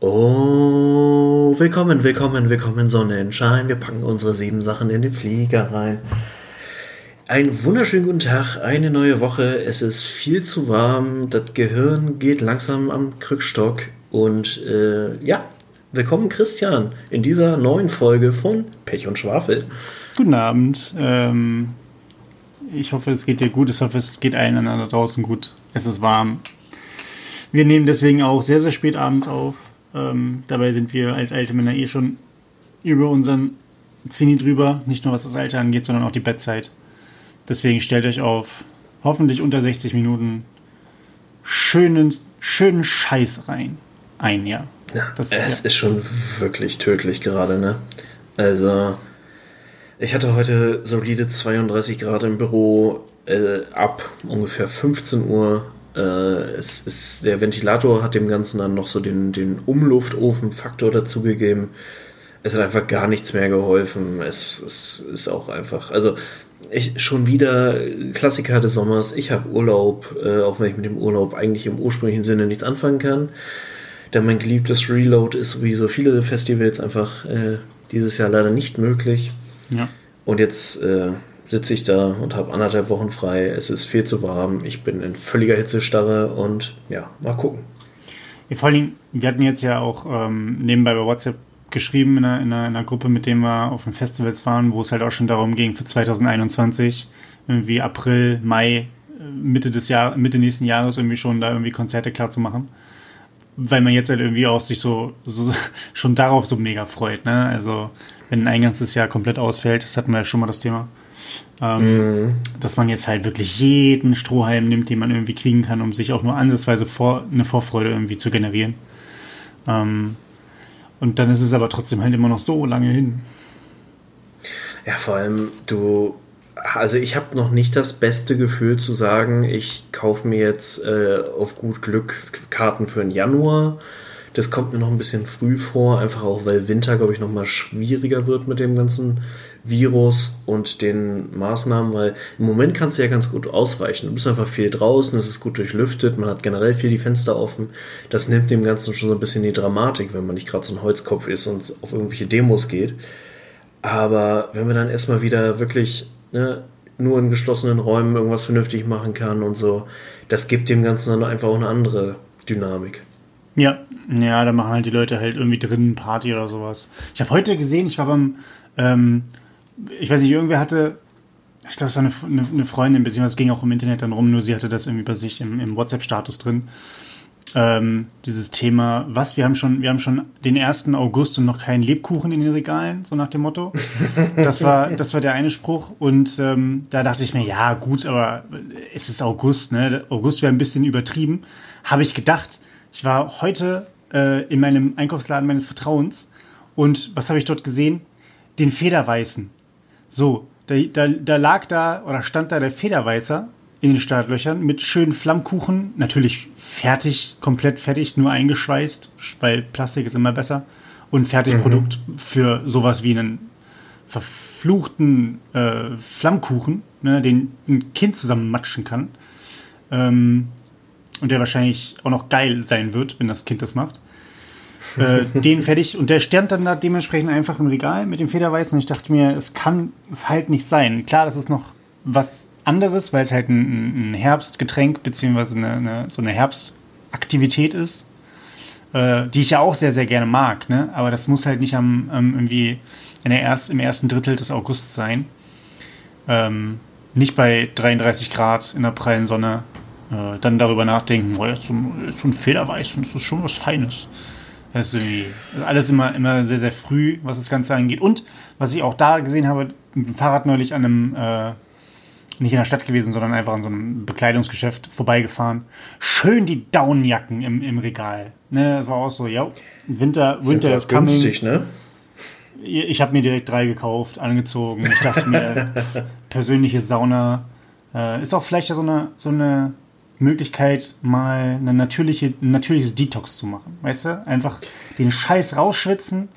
Oh, willkommen, willkommen, willkommen Sonnenschein. Wir packen unsere sieben Sachen in den Flieger rein. Einen wunderschönen guten Tag, eine neue Woche. Es ist viel zu warm, das Gehirn geht langsam am Krückstock. Und äh, ja, willkommen Christian in dieser neuen Folge von Pech und Schwafel. Guten Abend. Ähm, ich hoffe, es geht dir gut. Ich hoffe, es geht allen da draußen gut. Es ist warm. Wir nehmen deswegen auch sehr, sehr spät abends auf. Ähm, dabei sind wir als alte Männer eh schon über unseren Zini drüber. Nicht nur was das Alter angeht, sondern auch die Bettzeit. Deswegen stellt euch auf hoffentlich unter 60 Minuten schönen, schönen Scheiß rein. Ein, ja. ja das, es ja. ist schon wirklich tödlich gerade, ne? Also, ich hatte heute solide 32 Grad im Büro. Äh, ab ungefähr 15 Uhr äh, es ist, der Ventilator hat dem Ganzen dann noch so den, den Umluftofen-Faktor dazugegeben. Es hat einfach gar nichts mehr geholfen. Es, es ist auch einfach, also ich, schon wieder Klassiker des Sommers. Ich habe Urlaub, äh, auch wenn ich mit dem Urlaub eigentlich im ursprünglichen Sinne nichts anfangen kann. Denn mein geliebtes Reload ist wie so viele Festivals einfach äh, dieses Jahr leider nicht möglich. Ja. Und jetzt äh, sitze ich da und habe anderthalb Wochen frei. Es ist viel zu warm. Ich bin in völliger Hitzestarre und ja, mal gucken. Ja, vor allem, wir hatten jetzt ja auch ähm, nebenbei bei WhatsApp geschrieben in einer, in, einer, in einer, Gruppe, mit dem wir auf den Festivals waren, wo es halt auch schon darum ging, für 2021, irgendwie April, Mai, äh, Mitte des Jahr, Mitte nächsten Jahres irgendwie schon da irgendwie Konzerte klar zu machen. Weil man jetzt halt irgendwie auch sich so, so schon darauf so mega freut, ne? Also, wenn ein ganzes Jahr komplett ausfällt, das hatten wir ja schon mal das Thema. Ähm, mhm. Dass man jetzt halt wirklich jeden Strohhalm nimmt, den man irgendwie kriegen kann, um sich auch nur ansatzweise vor, eine Vorfreude irgendwie zu generieren. Ähm, und dann ist es aber trotzdem halt immer noch so lange hin. Ja, vor allem, du, also ich habe noch nicht das beste Gefühl zu sagen, ich kaufe mir jetzt äh, auf gut Glück Karten für den Januar. Das kommt mir noch ein bisschen früh vor, einfach auch weil Winter, glaube ich, noch mal schwieriger wird mit dem ganzen Virus und den Maßnahmen, weil im Moment kannst du ja ganz gut ausweichen. Du bist einfach viel draußen, es ist gut durchlüftet, man hat generell viel die Fenster offen. Das nimmt dem Ganzen schon so ein bisschen die Dramatik, wenn man nicht gerade so ein Holzkopf ist und auf irgendwelche Demos geht. Aber wenn man dann erstmal wieder wirklich ne, nur in geschlossenen Räumen irgendwas vernünftig machen kann und so, das gibt dem Ganzen dann einfach auch eine andere Dynamik. Ja, ja, da machen halt die Leute halt irgendwie drinnen Party oder sowas. Ich habe heute gesehen, ich war beim ähm, ich weiß nicht, irgendwer hatte, ich glaube, es war eine, eine, eine Freundin, beziehungsweise es ging auch im Internet dann rum, nur sie hatte das irgendwie bei sich im, im WhatsApp-Status drin. Ähm, dieses Thema, was, wir haben schon, wir haben schon den 1. August und noch keinen Lebkuchen in den Regalen, so nach dem Motto. Das war, das war der eine Spruch. Und ähm, da dachte ich mir, ja, gut, aber es ist August, ne? August wäre ein bisschen übertrieben. Habe ich gedacht. Ich war heute äh, in meinem Einkaufsladen meines Vertrauens und was habe ich dort gesehen? Den Federweißen. So, da, da, da lag da oder stand da der Federweißer in den Startlöchern mit schönen Flammkuchen, natürlich fertig, komplett fertig, nur eingeschweißt, weil Plastik ist immer besser. Und Fertigprodukt mhm. für sowas wie einen verfluchten äh, Flammkuchen, ne, den ein Kind zusammen matschen kann. Ähm, und der wahrscheinlich auch noch geil sein wird, wenn das Kind das macht äh, den fertig und der stand dann da dementsprechend einfach im Regal mit dem Federweißen und ich dachte mir, es kann es halt nicht sein. Klar, das ist noch was anderes, weil es halt ein, ein Herbstgetränk beziehungsweise eine, eine, so eine Herbstaktivität ist, äh, die ich ja auch sehr, sehr gerne mag. Ne? Aber das muss halt nicht am ähm, irgendwie in der erst, im ersten Drittel des Augusts sein. Ähm, nicht bei 33 Grad in der prallen Sonne äh, dann darüber nachdenken, oh, jetzt so, so ein Federweißen, das ist schon was Feines. Das ist irgendwie alles immer, immer sehr, sehr früh, was das Ganze angeht. Und was ich auch da gesehen habe, mit dem Fahrrad neulich an einem, äh, nicht in der Stadt gewesen, sondern einfach an so einem Bekleidungsgeschäft vorbeigefahren. Schön die Downjacken im, im Regal. Ne, das war auch so, ja, Winter, Winter ist coming. Günstig, ne? Ich habe mir direkt drei gekauft, angezogen. Ich dachte mir, persönliche Sauna. Äh, ist auch vielleicht ja so eine, so eine Möglichkeit, mal eine natürliche, ein natürliches Detox zu machen. Weißt du? Einfach den Scheiß rausschwitzen.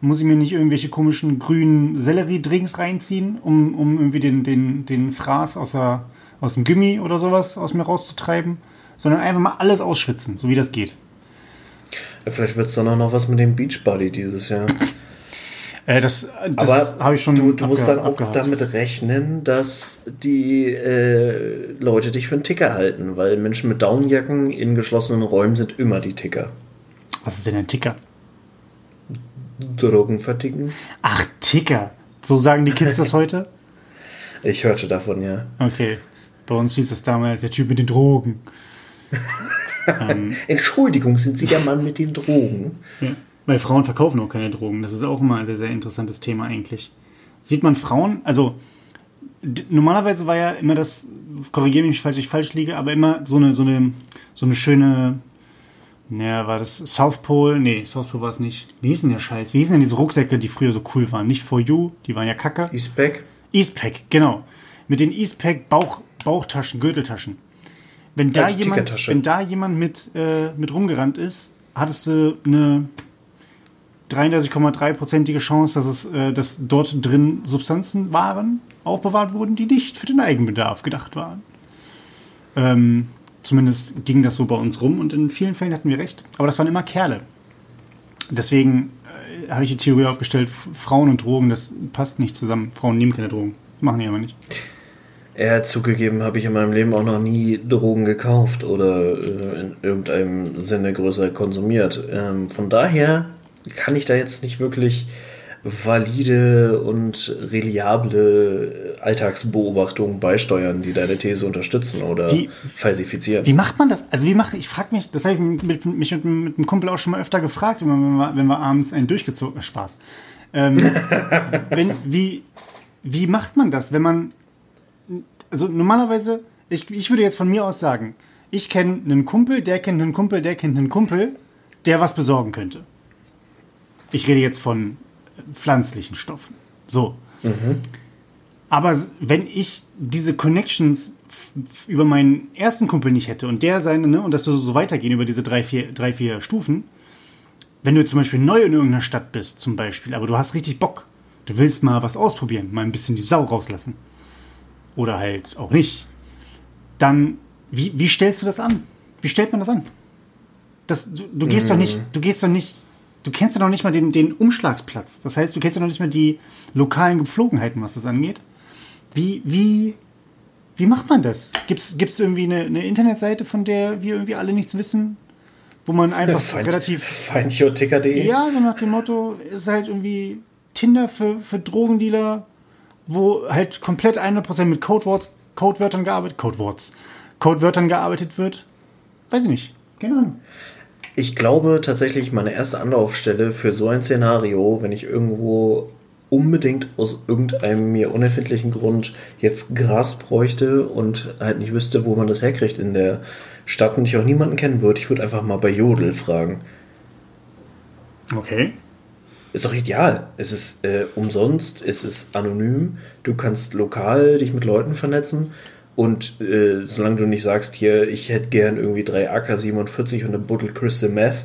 Muss ich mir nicht irgendwelche komischen grünen Sellerie-Drinks reinziehen, um, um irgendwie den, den, den Fraß aus, der, aus dem Gummi oder sowas aus mir rauszutreiben, sondern einfach mal alles ausschwitzen, so wie das geht. Ja, vielleicht wird es dann auch noch was mit dem Beachbody dieses Jahr. Äh, das das habe ich schon. Du, du musst dann auch abgehakt. damit rechnen, dass die äh, Leute dich für einen Ticker halten, weil Menschen mit Daunenjacken in geschlossenen Räumen sind immer die Ticker. Was ist denn ein Ticker? Drogen verticken. Ach, Ticker. So sagen die Kids das heute? Ich hörte davon, ja. Okay. Bei uns hieß es damals der Typ mit den Drogen. ähm, Entschuldigung, sind Sie der Mann mit den Drogen? Ja. Weil Frauen verkaufen auch keine Drogen. Das ist auch immer ein sehr, sehr interessantes Thema eigentlich. Sieht man Frauen, also normalerweise war ja immer das, korrigiere mich, falls ich falsch liege, aber immer so eine, so eine, so eine schöne, naja, war das South Pole? Nee, South Pole war es nicht. Wie hieß denn der Scheiß? Wie hießen denn diese Rucksäcke, die früher so cool waren? Nicht For You, die waren ja kacke. Eastpack? Eastpack, genau. Mit den Eastpack Bauch, Bauchtaschen, Gürteltaschen. Wenn da, ja, jemand, wenn da jemand mit, äh, mit rumgerannt ist, hattest du eine 33,3-prozentige Chance, dass, es, äh, dass dort drin Substanzen waren, aufbewahrt wurden, die nicht für den Eigenbedarf gedacht waren. Ähm, zumindest ging das so bei uns rum und in vielen Fällen hatten wir recht. Aber das waren immer Kerle. Deswegen äh, habe ich die Theorie aufgestellt, Frauen und Drogen, das passt nicht zusammen. Frauen nehmen keine Drogen. Machen die aber nicht. Ja, zugegeben habe ich in meinem Leben auch noch nie Drogen gekauft oder äh, in irgendeinem Sinne größer konsumiert. Ähm, von daher kann ich da jetzt nicht wirklich valide und reliable Alltagsbeobachtungen beisteuern, die deine These unterstützen oder wie, falsifizieren. Wie macht man das? Also wie mache ich, frage mich, das habe ich mich mit, mich mit, mit einem Kumpel auch schon mal öfter gefragt, wenn wir, wenn wir abends einen durchgezogen Spaß. Ähm, wenn, wie, wie macht man das, wenn man, also normalerweise, ich, ich würde jetzt von mir aus sagen, ich kenne einen Kumpel, der kennt einen Kumpel, der kennt einen Kumpel, der was besorgen könnte. Ich rede jetzt von pflanzlichen Stoffen. So. Mhm. Aber wenn ich diese Connections über meinen ersten Kumpel nicht hätte und der seine, ne, und das so weitergehen über diese drei vier, drei, vier Stufen, wenn du zum Beispiel neu in irgendeiner Stadt bist, zum Beispiel, aber du hast richtig Bock, du willst mal was ausprobieren, mal ein bisschen die Sau rauslassen. Oder halt auch nicht. Dann, wie, wie stellst du das an? Wie stellt man das an? Das, du, du gehst mhm. doch nicht, du gehst doch nicht du kennst ja noch nicht mal den, den Umschlagsplatz. Das heißt, du kennst ja noch nicht mal die lokalen Gepflogenheiten, was das angeht. Wie, wie, wie macht man das? Gibt es irgendwie eine, eine, Internetseite, von der wir irgendwie alle nichts wissen? Wo man einfach Find, relativ. Findyourticker.de? Ja, so nach dem Motto, ist halt irgendwie Tinder für, für Drogendealer, wo halt komplett 100% mit Codeworts, Codewörtern gearbeitet, Codeworts, Codewörtern gearbeitet wird. Weiß ich nicht. Keine Ahnung. Ich glaube tatsächlich, meine erste Anlaufstelle für so ein Szenario, wenn ich irgendwo unbedingt aus irgendeinem mir unerfindlichen Grund jetzt Gras bräuchte und halt nicht wüsste, wo man das herkriegt in der Stadt und ich auch niemanden kennen würde, ich würde einfach mal bei Jodel fragen. Okay. Ist doch ideal. Es ist äh, umsonst, es ist anonym, du kannst lokal dich mit Leuten vernetzen und äh, solange du nicht sagst, hier, ich hätte gern irgendwie drei AK-47 und eine Bottle Crystal Meth,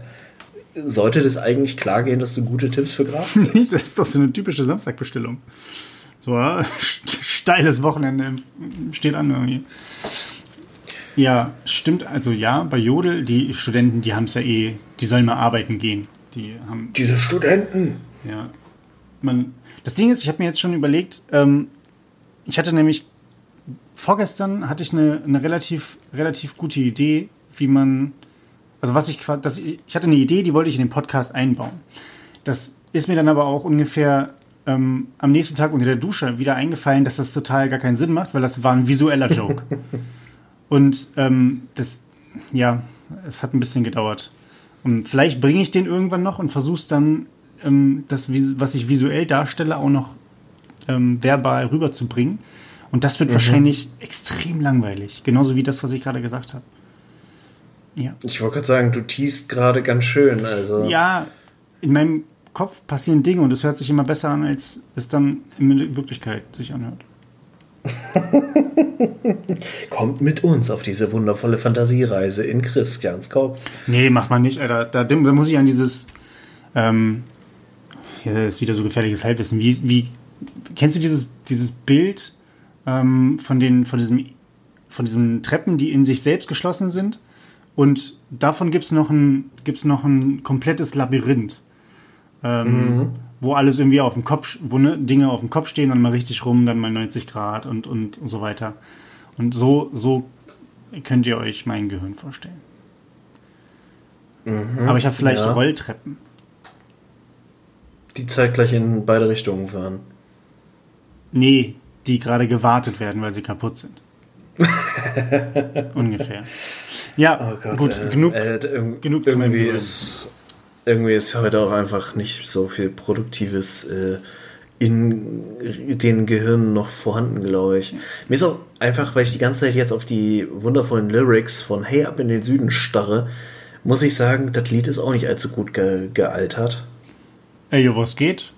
sollte das eigentlich klar gehen, dass du gute Tipps für Gras hast? das ist doch so eine typische Samstagbestellung. So, ja, steiles Wochenende steht an irgendwie. Ja, stimmt. Also ja, bei Jodel, die Studenten, die haben es ja eh, die sollen mal arbeiten gehen. Die haben. Diese Studenten! Ja. Man, das Ding ist, ich habe mir jetzt schon überlegt, ähm, ich hatte nämlich vorgestern hatte ich eine, eine relativ, relativ gute Idee, wie man, also was ich, das, ich hatte eine Idee, die wollte ich in den Podcast einbauen. Das ist mir dann aber auch ungefähr ähm, am nächsten Tag unter der Dusche wieder eingefallen, dass das total gar keinen Sinn macht, weil das war ein visueller Joke. Und ähm, das, ja, es hat ein bisschen gedauert. Und vielleicht bringe ich den irgendwann noch und versuche es dann, ähm, das, was ich visuell darstelle, auch noch ähm, verbal rüberzubringen. Und das wird mhm. wahrscheinlich extrem langweilig. Genauso wie das, was ich gerade gesagt habe. Ja. Ich wollte gerade sagen, du tiest gerade ganz schön. Also. Ja, in meinem Kopf passieren Dinge und es hört sich immer besser an, als es dann in Wirklichkeit sich anhört. Kommt mit uns auf diese wundervolle Fantasiereise in Christians Kopf. Nee, macht man nicht, Alter. Da, da muss ich an dieses. Ähm, ja, das ist wieder so gefährliches Halbwissen. Wie, wie kennst du dieses, dieses Bild ähm, von, den, von, diesem, von diesen Treppen, die in sich selbst geschlossen sind Und davon gibt es noch, ein, gibt's noch ein komplettes Labyrinth. Ähm, mhm. Wo alles irgendwie auf dem Kopf, wo ne, Dinge auf dem Kopf stehen, dann mal richtig rum, dann mal 90 Grad und, und, und so weiter. Und so, so könnt ihr euch mein Gehirn vorstellen. Mhm, Aber ich habe vielleicht ja. Rolltreppen. Die zeitgleich in beide Richtungen fahren. Nee, die gerade gewartet werden, weil sie kaputt sind. Ungefähr. Ja, oh Gott, gut, äh, genug, äh, genug meinem ist, Irgendwie ist heute auch einfach nicht so viel Produktives äh, in den Gehirnen noch vorhanden, glaube ich. Mir ist auch einfach, weil ich die ganze Zeit jetzt auf die wundervollen Lyrics von Hey Up in den Süden starre, muss ich sagen, das Lied ist auch nicht allzu gut ge gealtert. Ey, was geht?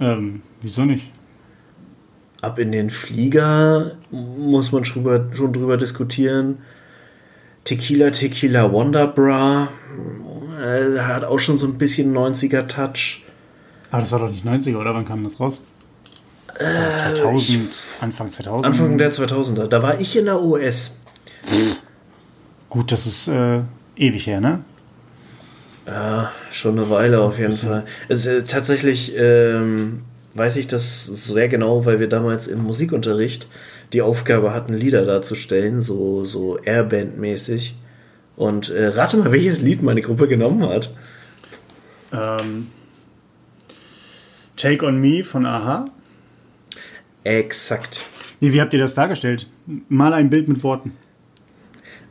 Ähm, wieso nicht? Ab in den Flieger muss man schon drüber, schon drüber diskutieren. Tequila, Tequila, Wonderbra äh, hat auch schon so ein bisschen 90er-Touch. Aber das war doch nicht 90er, oder? Wann kam das raus? Das war 2000, ich, Anfang 2000. Anfang der 2000er. Da war ich in der US. Gut, das ist äh, ewig her, ne? Ja, schon eine Weile auf jeden Fall. Es, äh, tatsächlich ähm, weiß ich das sehr genau, weil wir damals im Musikunterricht die Aufgabe hatten, Lieder darzustellen, so, so Airband-mäßig. Und äh, rate mal, welches Lied meine Gruppe genommen hat. Ähm, Take on Me von Aha. Exakt. Nee, wie habt ihr das dargestellt? Mal ein Bild mit Worten.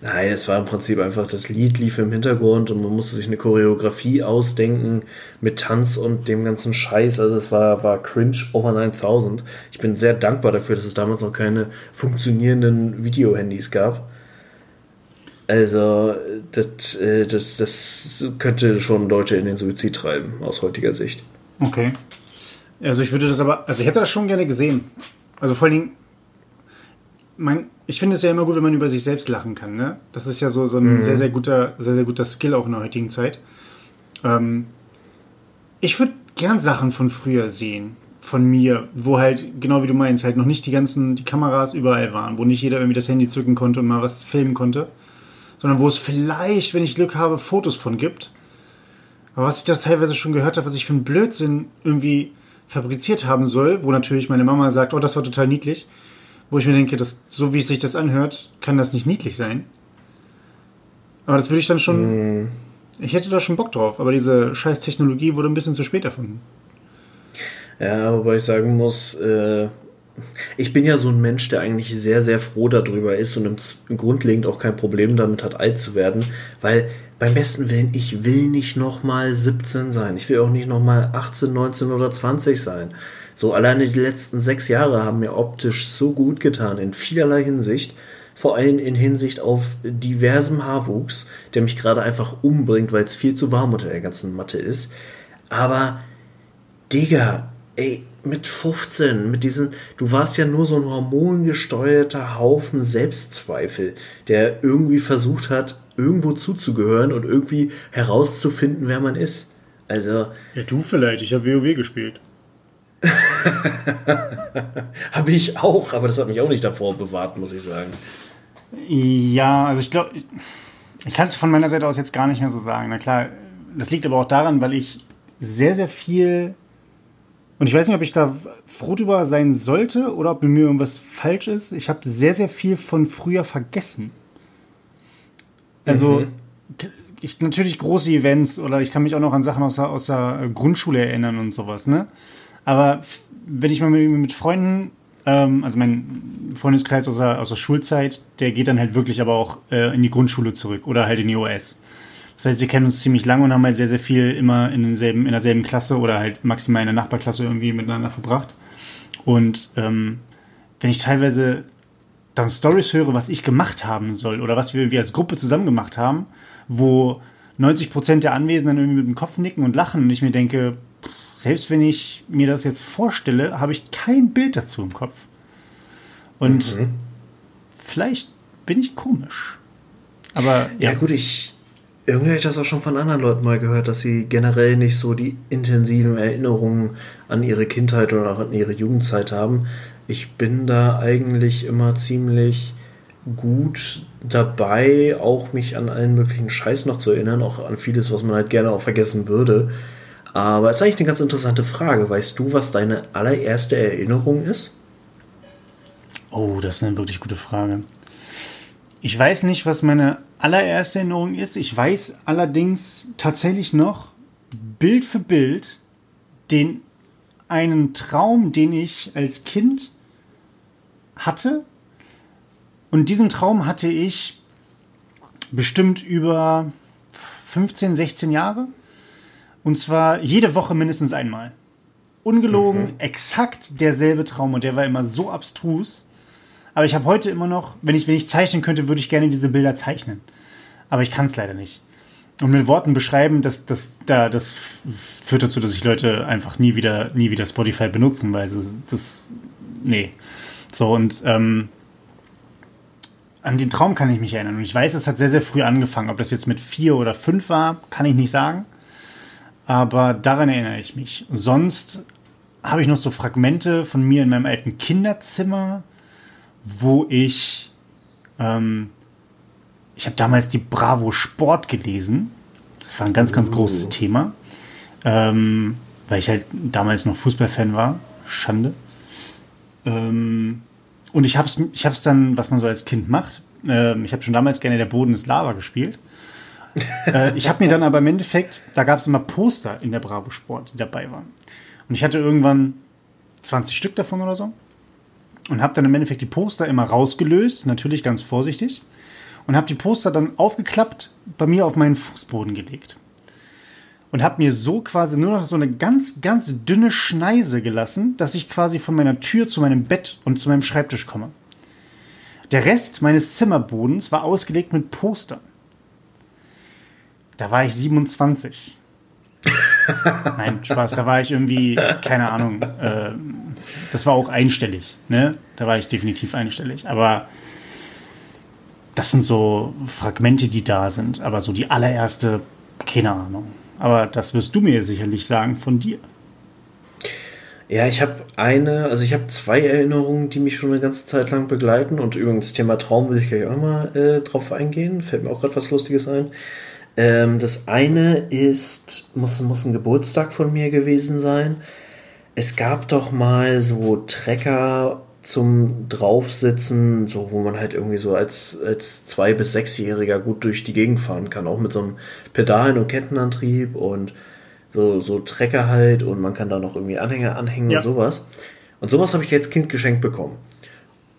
Nein, es war im Prinzip einfach, das Lied lief im Hintergrund und man musste sich eine Choreografie ausdenken mit Tanz und dem ganzen Scheiß. Also es war, war cringe over 9000. Ich bin sehr dankbar dafür, dass es damals noch keine funktionierenden Videohandys gab. Also das, äh, das, das könnte schon Leute in den Suizid treiben, aus heutiger Sicht. Okay. Also ich würde das aber, also ich hätte das schon gerne gesehen. Also vor allen Dingen, mein, ich finde es ja immer gut, wenn man über sich selbst lachen kann. Ne? Das ist ja so, so ein mhm. sehr, sehr guter, sehr, sehr guter Skill auch in der heutigen Zeit. Ähm, ich würde gern Sachen von früher sehen, von mir, wo halt, genau wie du meinst, halt noch nicht die ganzen, die Kameras überall waren, wo nicht jeder irgendwie das Handy zücken konnte und mal was filmen konnte, sondern wo es vielleicht, wenn ich Glück habe, Fotos von gibt. Aber was ich das teilweise schon gehört habe, was ich für einen Blödsinn irgendwie fabriziert haben soll, wo natürlich meine Mama sagt, oh, das war total niedlich wo ich mir denke, dass, so wie es sich das anhört, kann das nicht niedlich sein. Aber das würde ich dann schon. Mm. Ich hätte da schon Bock drauf, aber diese scheiß Technologie wurde ein bisschen zu spät erfunden. Ja, wobei ich sagen muss, äh, ich bin ja so ein Mensch, der eigentlich sehr, sehr froh darüber ist und im, grundlegend auch kein Problem damit hat, alt zu werden, weil beim besten Willen, ich will nicht nochmal 17 sein. Ich will auch nicht nochmal 18, 19 oder 20 sein. So alleine die letzten sechs Jahre haben mir optisch so gut getan, in vielerlei Hinsicht. Vor allem in Hinsicht auf diversem Haarwuchs, der mich gerade einfach umbringt, weil es viel zu warm unter der ganzen Matte ist. Aber, Digga, ey, mit 15, mit diesen, du warst ja nur so ein hormongesteuerter Haufen Selbstzweifel, der irgendwie versucht hat, irgendwo zuzugehören und irgendwie herauszufinden, wer man ist. Also. Ja, du vielleicht, ich habe WoW gespielt. Habe ich auch, aber das hat mich auch nicht davor bewahrt, muss ich sagen. Ja, also ich glaube, ich kann es von meiner Seite aus jetzt gar nicht mehr so sagen. Na klar, das liegt aber auch daran, weil ich sehr, sehr viel. Und ich weiß nicht, ob ich da froh drüber sein sollte oder ob mit mir irgendwas falsch ist. Ich habe sehr, sehr viel von früher vergessen. Also, mhm. ich, natürlich große Events oder ich kann mich auch noch an Sachen aus der, aus der Grundschule erinnern und sowas, ne? Aber wenn ich mal mit, mit Freunden, ähm, also mein Freundeskreis aus der, aus der Schulzeit, der geht dann halt wirklich aber auch äh, in die Grundschule zurück oder halt in die OS. Das heißt, wir kennen uns ziemlich lange und haben halt sehr, sehr viel immer in, denselben, in derselben Klasse oder halt maximal in der Nachbarklasse irgendwie miteinander verbracht. Und ähm, wenn ich teilweise dann Stories höre, was ich gemacht haben soll oder was wir irgendwie als Gruppe zusammen gemacht haben, wo 90% der Anwesenden irgendwie mit dem Kopf nicken und lachen und ich mir denke, selbst wenn ich mir das jetzt vorstelle, habe ich kein Bild dazu im Kopf. Und mhm. vielleicht bin ich komisch. Aber ja, ja gut, ich irgendwie habe ich das auch schon von anderen Leuten mal gehört, dass sie generell nicht so die intensiven Erinnerungen an ihre Kindheit oder auch an ihre Jugendzeit haben. Ich bin da eigentlich immer ziemlich gut dabei, auch mich an allen möglichen Scheiß noch zu erinnern, auch an vieles, was man halt gerne auch vergessen würde. Aber es ist eigentlich eine ganz interessante Frage. Weißt du, was deine allererste Erinnerung ist? Oh, das ist eine wirklich gute Frage. Ich weiß nicht, was meine allererste Erinnerung ist. Ich weiß allerdings tatsächlich noch Bild für Bild den einen Traum, den ich als Kind hatte. Und diesen Traum hatte ich bestimmt über 15, 16 Jahre. Und zwar jede Woche mindestens einmal. Ungelogen, mhm. exakt derselbe Traum. Und der war immer so abstrus. Aber ich habe heute immer noch, wenn ich, wenn ich zeichnen könnte, würde ich gerne diese Bilder zeichnen. Aber ich kann es leider nicht. Und mit Worten beschreiben, das, das, da, das führt dazu, dass ich Leute einfach nie wieder, nie wieder Spotify benutzen, weil das, das nee. So, und ähm, an den Traum kann ich mich erinnern. Und ich weiß, es hat sehr, sehr früh angefangen. Ob das jetzt mit vier oder fünf war, kann ich nicht sagen. Aber daran erinnere ich mich. Sonst habe ich noch so Fragmente von mir in meinem alten Kinderzimmer, wo ich, ähm, ich habe damals die Bravo Sport gelesen. Das war ein ganz, ganz großes uh. Thema. Ähm, weil ich halt damals noch Fußballfan war. Schande. Ähm, und ich habe es ich hab's dann, was man so als Kind macht, äh, ich habe schon damals gerne Der Boden ist Lava gespielt. Äh, ich habe mir dann aber im Endeffekt, da gab es immer Poster in der Bravo Sport, die dabei waren. Und ich hatte irgendwann 20 Stück davon oder so. Und habe dann im Endeffekt die Poster immer rausgelöst, natürlich ganz vorsichtig. Und habe die Poster dann aufgeklappt, bei mir auf meinen Fußboden gelegt und habe mir so quasi nur noch so eine ganz, ganz dünne Schneise gelassen, dass ich quasi von meiner Tür zu meinem Bett und zu meinem Schreibtisch komme. Der Rest meines Zimmerbodens war ausgelegt mit Postern. Da war ich 27. Nein, Spaß, da war ich irgendwie, keine Ahnung, äh, das war auch einstellig, ne? Da war ich definitiv einstellig. Aber das sind so Fragmente, die da sind. Aber so die allererste, keine Ahnung. Aber das wirst du mir sicherlich sagen von dir. Ja, ich habe eine, also ich habe zwei Erinnerungen, die mich schon eine ganze Zeit lang begleiten. Und übrigens, Thema Traum will ich gleich auch mal äh, drauf eingehen. Fällt mir auch gerade was Lustiges ein. Ähm, das eine ist, muss, muss ein Geburtstag von mir gewesen sein. Es gab doch mal so Trecker zum Draufsitzen, so wo man halt irgendwie so als, als zwei- bis sechsjähriger gut durch die Gegend fahren kann, auch mit so einem Pedalen- und Kettenantrieb und so, so Trecker halt und man kann da noch irgendwie Anhänger anhängen ja. und sowas. Und sowas habe ich als Kind geschenkt bekommen.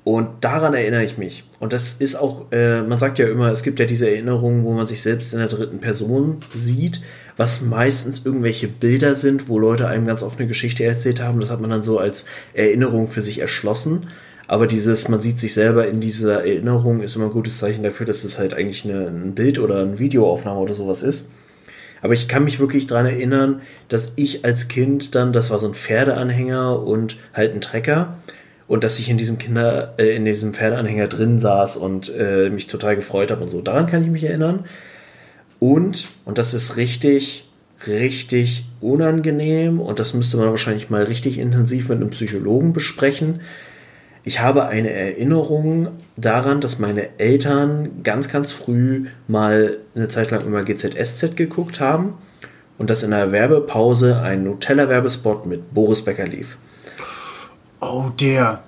Und daran erinnere ich mich. Und das ist auch, äh, man sagt ja immer, es gibt ja diese Erinnerungen, wo man sich selbst in der dritten Person sieht was meistens irgendwelche Bilder sind, wo Leute einem ganz oft eine Geschichte erzählt haben. Das hat man dann so als Erinnerung für sich erschlossen. Aber dieses, man sieht sich selber in dieser Erinnerung, ist immer ein gutes Zeichen dafür, dass es halt eigentlich eine, ein Bild oder eine Videoaufnahme oder sowas ist. Aber ich kann mich wirklich daran erinnern, dass ich als Kind dann, das war so ein Pferdeanhänger und halt ein Trecker, und dass ich in diesem Kinder, äh, in diesem Pferdeanhänger drin saß und äh, mich total gefreut habe und so. Daran kann ich mich erinnern. Und, und das ist richtig, richtig unangenehm und das müsste man wahrscheinlich mal richtig intensiv mit einem Psychologen besprechen. Ich habe eine Erinnerung daran, dass meine Eltern ganz, ganz früh mal eine Zeit lang immer GZSZ geguckt haben und dass in der Werbepause ein Nutella-Werbespot mit Boris Becker lief. Oh, der.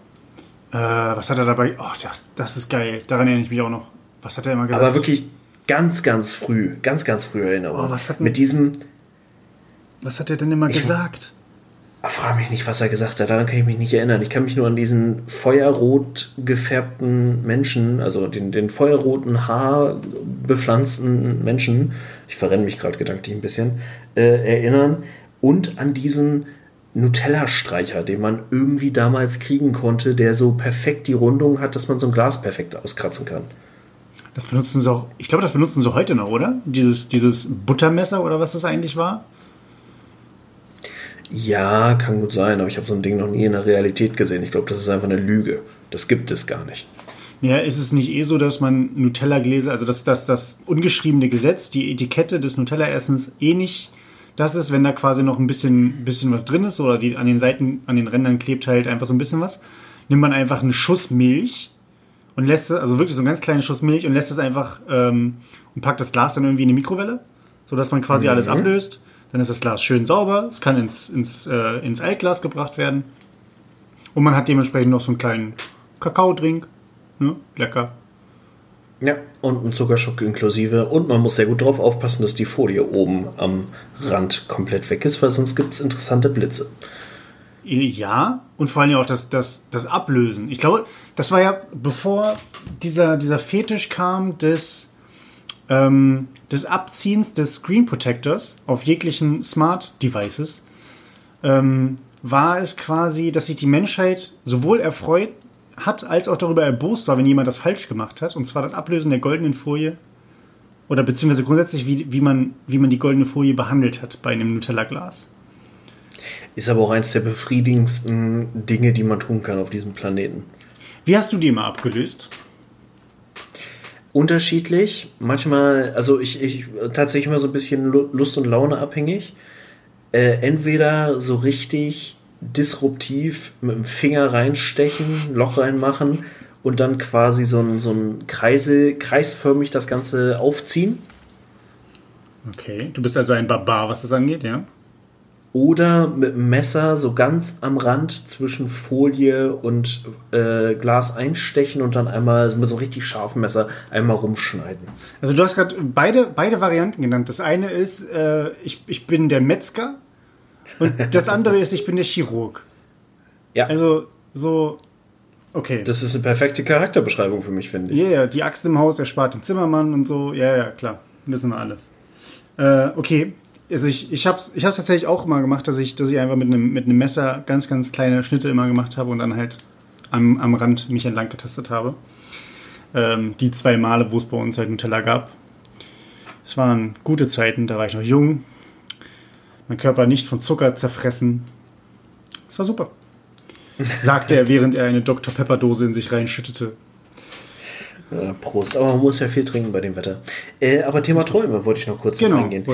Äh, was hat er dabei? Oh, das, das ist geil. Daran erinnere ich mich auch noch. Was hat er immer gesagt? Aber wirklich ganz, ganz früh, ganz, ganz früh Erinnerung. Oh, was hat Mit diesem. Was hat er denn immer gesagt? Ich, frage mich nicht, was er gesagt hat. Daran kann ich mich nicht erinnern. Ich kann mich nur an diesen feuerrot gefärbten Menschen, also den, den feuerroten Haar bepflanzten Menschen, ich verrenne mich gerade gedanklich ein bisschen, äh, erinnern. Und an diesen Nutella-Streicher, den man irgendwie damals kriegen konnte, der so perfekt die Rundung hat, dass man so ein Glas perfekt auskratzen kann. Das benutzen sie auch, ich glaube, das benutzen sie heute noch, oder? Dieses, dieses Buttermesser oder was das eigentlich war? Ja, kann gut sein, aber ich habe so ein Ding noch nie in der Realität gesehen. Ich glaube, das ist einfach eine Lüge. Das gibt es gar nicht. Ja, ist es nicht eh so, dass man Nutella-Gläser, also dass, dass das ungeschriebene Gesetz, die Etikette des Nutella-Essens eh nicht das ist, wenn da quasi noch ein bisschen, bisschen was drin ist oder die, an den Seiten, an den Rändern klebt halt einfach so ein bisschen was, nimmt man einfach einen Schuss Milch und lässt es, also wirklich so einen ganz kleinen Schuss Milch und lässt es einfach ähm, und packt das Glas dann irgendwie in die Mikrowelle, sodass man quasi mhm. alles ablöst. Dann ist das Glas schön sauber, es kann ins, ins, äh, ins Altglas gebracht werden. Und man hat dementsprechend noch so einen kleinen Kakaodrink. Ne? Lecker. Ja, und ein Zuckerschock inklusive. Und man muss sehr gut darauf aufpassen, dass die Folie oben am Rand komplett weg ist, weil sonst gibt es interessante Blitze. Ja, und vor allem auch das, das, das Ablösen. Ich glaube, das war ja, bevor dieser, dieser Fetisch kam des, ähm, des Abziehens des Screen Protectors auf jeglichen Smart Devices, ähm, war es quasi, dass sich die Menschheit sowohl erfreut hat, als auch darüber erbost war, wenn jemand das falsch gemacht hat. Und zwar das Ablösen der goldenen Folie. Oder beziehungsweise grundsätzlich, wie, wie, man, wie man die goldene Folie behandelt hat bei einem Nutella-Glas. Ist aber auch eins der befriedigendsten Dinge, die man tun kann auf diesem Planeten. Wie hast du die immer abgelöst? Unterschiedlich. Manchmal, also ich, ich tatsächlich immer so ein bisschen Lust und Laune abhängig. Äh, entweder so richtig disruptiv mit dem Finger reinstechen, Loch reinmachen und dann quasi so ein, so ein Kreise, kreisförmig das Ganze aufziehen. Okay, du bist also ein Barbar, was das angeht, ja? Oder mit dem Messer so ganz am Rand zwischen Folie und äh, Glas einstechen und dann einmal mit so einem richtig scharfen Messer einmal rumschneiden. Also du hast gerade beide, beide Varianten genannt. Das eine ist, äh, ich, ich bin der Metzger und das andere ist, ich bin der Chirurg. Ja. Also so, okay. Das ist eine perfekte Charakterbeschreibung für mich, finde ich. Ja, yeah, ja, die Axt im Haus erspart den Zimmermann und so. Ja, ja, klar. Wissen wir alles. Äh, okay. Also ich, ich habe es ich hab's tatsächlich auch immer gemacht, dass ich, dass ich einfach mit einem, mit einem Messer ganz, ganz kleine Schnitte immer gemacht habe und dann halt am, am Rand mich entlang getastet habe. Ähm, die zwei Male, wo es bei uns halt Nutella gab. Es waren gute Zeiten, da war ich noch jung, mein Körper nicht von Zucker zerfressen. Das war super. Sagte er, während er eine Dr. Pepper Dose in sich reinschüttete. Ja, Prost, aber man muss ja viel trinken bei dem Wetter. Äh, aber Thema Träume wollte ich noch kurz genau, eingehen.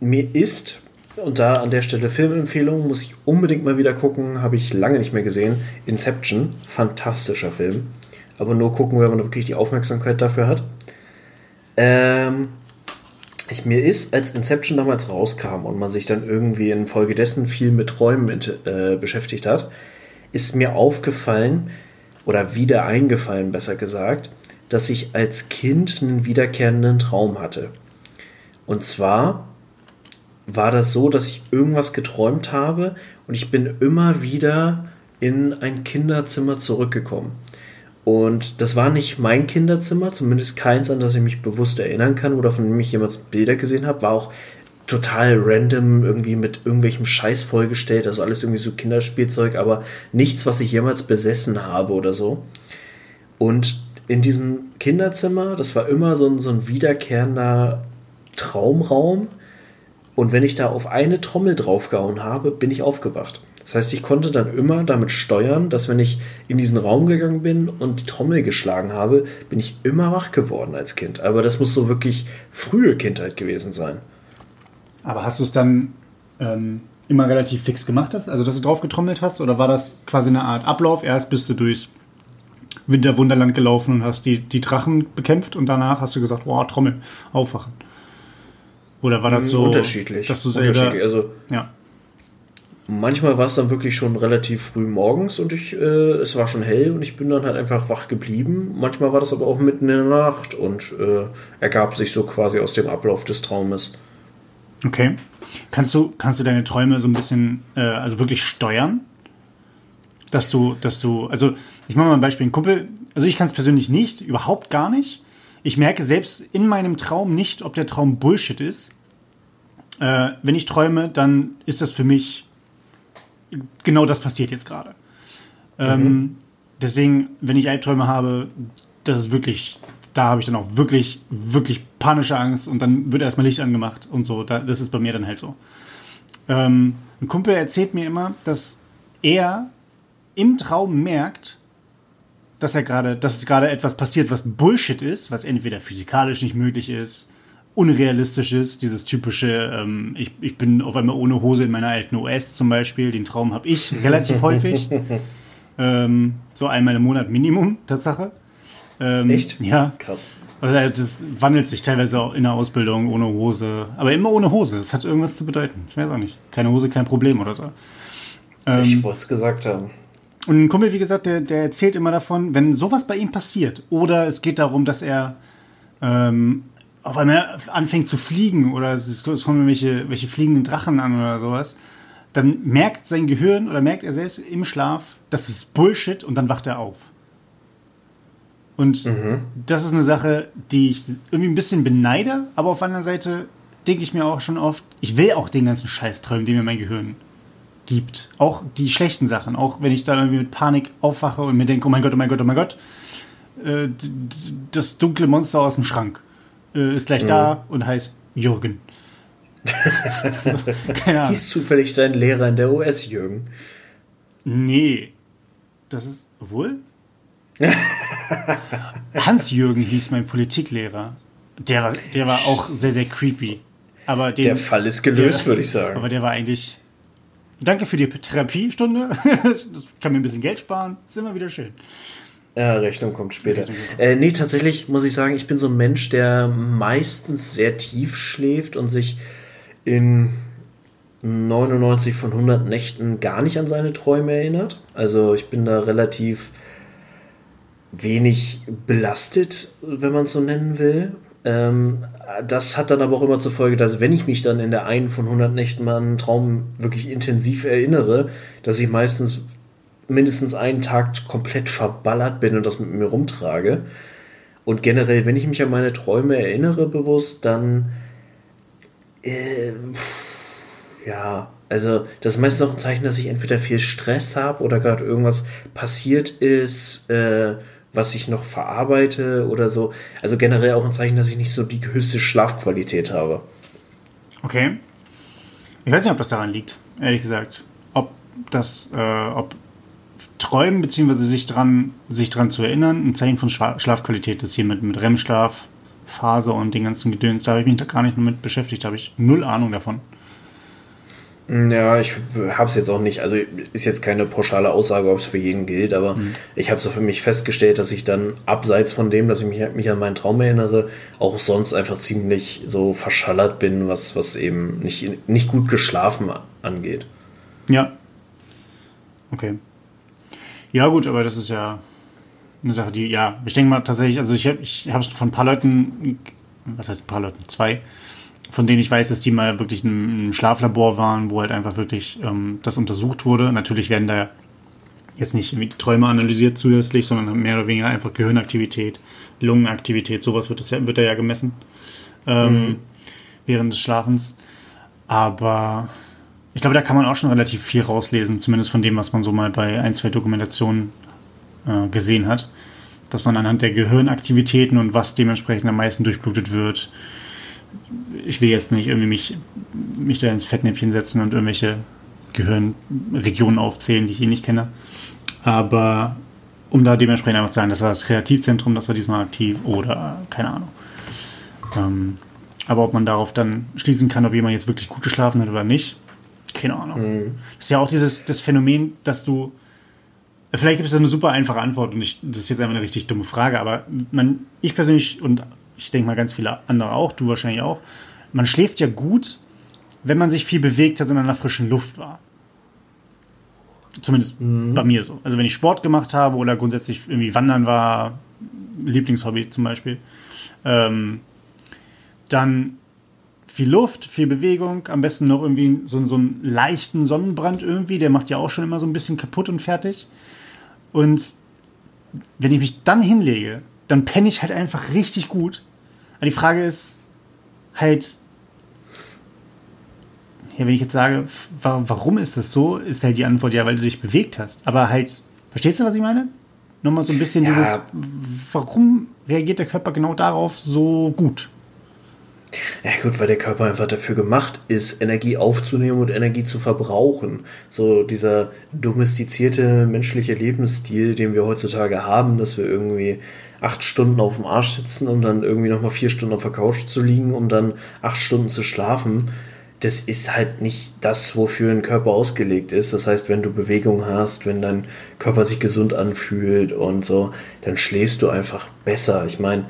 Mir ist, und da an der Stelle Filmempfehlung, muss ich unbedingt mal wieder gucken, habe ich lange nicht mehr gesehen. Inception, fantastischer Film. Aber nur gucken, wenn man wirklich die Aufmerksamkeit dafür hat. Ähm, ich, mir ist, als Inception damals rauskam und man sich dann irgendwie infolgedessen viel mit Träumen äh, beschäftigt hat, ist mir aufgefallen oder wieder eingefallen, besser gesagt, dass ich als Kind einen wiederkehrenden Traum hatte. Und zwar war das so, dass ich irgendwas geträumt habe und ich bin immer wieder in ein Kinderzimmer zurückgekommen. Und das war nicht mein Kinderzimmer, zumindest keins, an das ich mich bewusst erinnern kann oder von dem ich jemals Bilder gesehen habe. War auch total random, irgendwie mit irgendwelchem Scheiß vollgestellt, also alles irgendwie so Kinderspielzeug, aber nichts, was ich jemals besessen habe oder so. Und in diesem Kinderzimmer, das war immer so ein, so ein wiederkehrender Traumraum. Und wenn ich da auf eine Trommel draufgehauen habe, bin ich aufgewacht. Das heißt, ich konnte dann immer damit steuern, dass wenn ich in diesen Raum gegangen bin und die Trommel geschlagen habe, bin ich immer wach geworden als Kind. Aber das muss so wirklich frühe Kindheit gewesen sein. Aber hast du es dann ähm, immer relativ fix gemacht, hast? also dass du drauf getrommelt hast? Oder war das quasi eine Art Ablauf? Erst bist du durchs Winterwunderland gelaufen und hast die, die Drachen bekämpft und danach hast du gesagt, wow, Trommel, aufwachen. Oder war das so unterschiedlich? Dass du selber, unterschiedlich. Also, ja manchmal war es dann wirklich schon relativ früh morgens und ich, äh, es war schon hell und ich bin dann halt einfach wach geblieben. Manchmal war das aber auch mitten in der Nacht und äh, ergab sich so quasi aus dem Ablauf des Traumes. Okay. Kannst du, kannst du deine Träume so ein bisschen, äh, also wirklich steuern? Dass du, dass du, also ich mache mal ein Beispiel. Ein Kumpel, also ich kann es persönlich nicht, überhaupt gar nicht. Ich merke selbst in meinem Traum nicht, ob der Traum Bullshit ist. Äh, wenn ich träume, dann ist das für mich genau das passiert jetzt gerade. Ähm, mhm. deswegen, wenn ich Albträume habe, das ist wirklich, da habe ich dann auch wirklich, wirklich panische Angst und dann wird erstmal Licht angemacht und so. Da, das ist bei mir dann halt so. Ähm, ein Kumpel erzählt mir immer, dass er im Traum merkt, dass er gerade, dass es gerade etwas passiert, was Bullshit ist, was entweder physikalisch nicht möglich ist unrealistisch ist. Dieses typische, ähm, ich, ich bin auf einmal ohne Hose in meiner alten OS zum Beispiel. Den Traum habe ich relativ häufig. Ähm, so einmal im Monat Minimum, Tatsache. Ähm, Echt? Ja. Krass. Also das wandelt sich teilweise auch in der Ausbildung ohne Hose. Aber immer ohne Hose. Das hat irgendwas zu bedeuten. Ich weiß auch nicht. Keine Hose, kein Problem oder so. Ähm, ich wollte es gesagt haben. Und ein Kumpel, wie gesagt, der, der erzählt immer davon, wenn sowas bei ihm passiert oder es geht darum, dass er ähm, auf einmal anfängt zu fliegen oder es, kommen welche, welche fliegenden Drachen an oder sowas, dann merkt sein Gehirn oder merkt er selbst im Schlaf, das ist Bullshit und dann wacht er auf. Und das ist eine Sache, die ich irgendwie ein bisschen beneide, aber auf der anderen Seite denke ich mir auch schon oft, ich will auch den ganzen Scheiß träumen, den mir mein Gehirn gibt. Auch die schlechten Sachen. Auch wenn ich da irgendwie mit Panik aufwache und mir denke, oh mein Gott, oh mein Gott, oh mein Gott, äh, das dunkle Monster aus dem Schrank äh, ist gleich da und heißt Jürgen. Keine Ahnung. Hieß zufällig dein Lehrer in der OS, Jürgen? Nee. Das ist. Wohl? Hans-Jürgen hieß mein Politiklehrer. Der war, der war auch sehr, sehr creepy. Aber den, Der Fall ist gelöst, würde ich sagen. Aber der war eigentlich. Danke für die Therapiestunde. Das kann mir ein bisschen Geld sparen. Ist immer wieder schön. Ja, Rechnung kommt später. Rechnung kommt. Äh, nee, tatsächlich muss ich sagen, ich bin so ein Mensch, der meistens sehr tief schläft und sich in 99 von 100 Nächten gar nicht an seine Träume erinnert. Also ich bin da relativ wenig belastet, wenn man es so nennen will. Ähm, das hat dann aber auch immer zur Folge, dass wenn ich mich dann in der einen von 100 Nächten mal an einen Traum wirklich intensiv erinnere, dass ich meistens mindestens einen Tag komplett verballert bin und das mit mir rumtrage. Und generell, wenn ich mich an meine Träume erinnere bewusst, dann äh, ja, also das ist meistens auch ein Zeichen, dass ich entweder viel Stress habe oder gerade irgendwas passiert ist, äh, was ich noch verarbeite oder so. Also generell auch ein Zeichen, dass ich nicht so die höchste Schlafqualität habe. Okay. Ich weiß nicht, ob das daran liegt, ehrlich gesagt. Ob das, äh, ob Träumen beziehungsweise sich dran, sich dran zu erinnern, ein Zeichen von Schla Schlafqualität ist hier mit, mit REM-Schlaf, Phase und den ganzen Gedöns. Da habe ich mich da gar nicht mit beschäftigt, da habe ich null Ahnung davon. Ja, ich habe es jetzt auch nicht, also ist jetzt keine pauschale Aussage, ob es für jeden gilt, aber ich habe so für mich festgestellt, dass ich dann abseits von dem, dass ich mich, mich an meinen Traum erinnere, auch sonst einfach ziemlich so verschallert bin, was, was eben nicht, nicht gut geschlafen angeht. Ja. Okay. Ja, gut, aber das ist ja eine Sache, die, ja, ich denke mal tatsächlich, also ich habe ich es von ein paar Leuten, was heißt ein paar Leuten, zwei, von denen ich weiß, dass die mal wirklich in einem Schlaflabor waren, wo halt einfach wirklich ähm, das untersucht wurde. Natürlich werden da jetzt nicht irgendwie die Träume analysiert zusätzlich, sondern mehr oder weniger einfach Gehirnaktivität, Lungenaktivität, sowas wird, das ja, wird da ja gemessen ähm, während des Schlafens. Aber ich glaube, da kann man auch schon relativ viel rauslesen, zumindest von dem, was man so mal bei ein, zwei Dokumentationen äh, gesehen hat. Dass man anhand der Gehirnaktivitäten und was dementsprechend am meisten durchblutet wird. Ich will jetzt nicht irgendwie mich, mich da ins Fettnäpfchen setzen und irgendwelche Gehirnregionen aufzählen, die ich eh nicht kenne. Aber um da dementsprechend einfach zu sagen, das war das Kreativzentrum, das war diesmal aktiv oder keine Ahnung. Ähm, aber ob man darauf dann schließen kann, ob jemand jetzt wirklich gut geschlafen hat oder nicht, keine Ahnung. Das ist ja auch dieses das Phänomen, dass du. Vielleicht gibt es da eine super einfache Antwort und ich, das ist jetzt einfach eine richtig dumme Frage, aber man, ich persönlich und ich denke mal ganz viele andere auch, du wahrscheinlich auch, man schläft ja gut, wenn man sich viel bewegt hat und an der frischen Luft war. Zumindest bei mir so. Also wenn ich Sport gemacht habe oder grundsätzlich irgendwie wandern war, Lieblingshobby zum Beispiel, ähm, dann viel Luft, viel Bewegung, am besten noch irgendwie so, so einen leichten Sonnenbrand irgendwie, der macht ja auch schon immer so ein bisschen kaputt und fertig. Und wenn ich mich dann hinlege, dann penne ich halt einfach richtig gut. Aber die Frage ist halt, ja, wenn ich jetzt sage, wa warum ist das so, ist halt die Antwort ja, weil du dich bewegt hast. Aber halt, verstehst du, was ich meine? Nochmal so ein bisschen Ja. dieses, warum reagiert der Körper genau darauf so gut? Ja gut, weil der Körper einfach dafür gemacht ist, Energie aufzunehmen und Energie zu verbrauchen. So dieser domestizierte menschliche Lebensstil, den wir heutzutage haben, dass wir irgendwie acht Stunden auf dem Arsch sitzen, um dann irgendwie nochmal vier Stunden auf der Couch zu liegen, um dann acht Stunden zu schlafen. das ist halt nicht das, wofür ein Körper ausgelegt ist. Das heißt, wenn du Bewegung hast, wenn dein Körper sich gesund anfühlt und so, dann schläfst du einfach besser. Ich meine,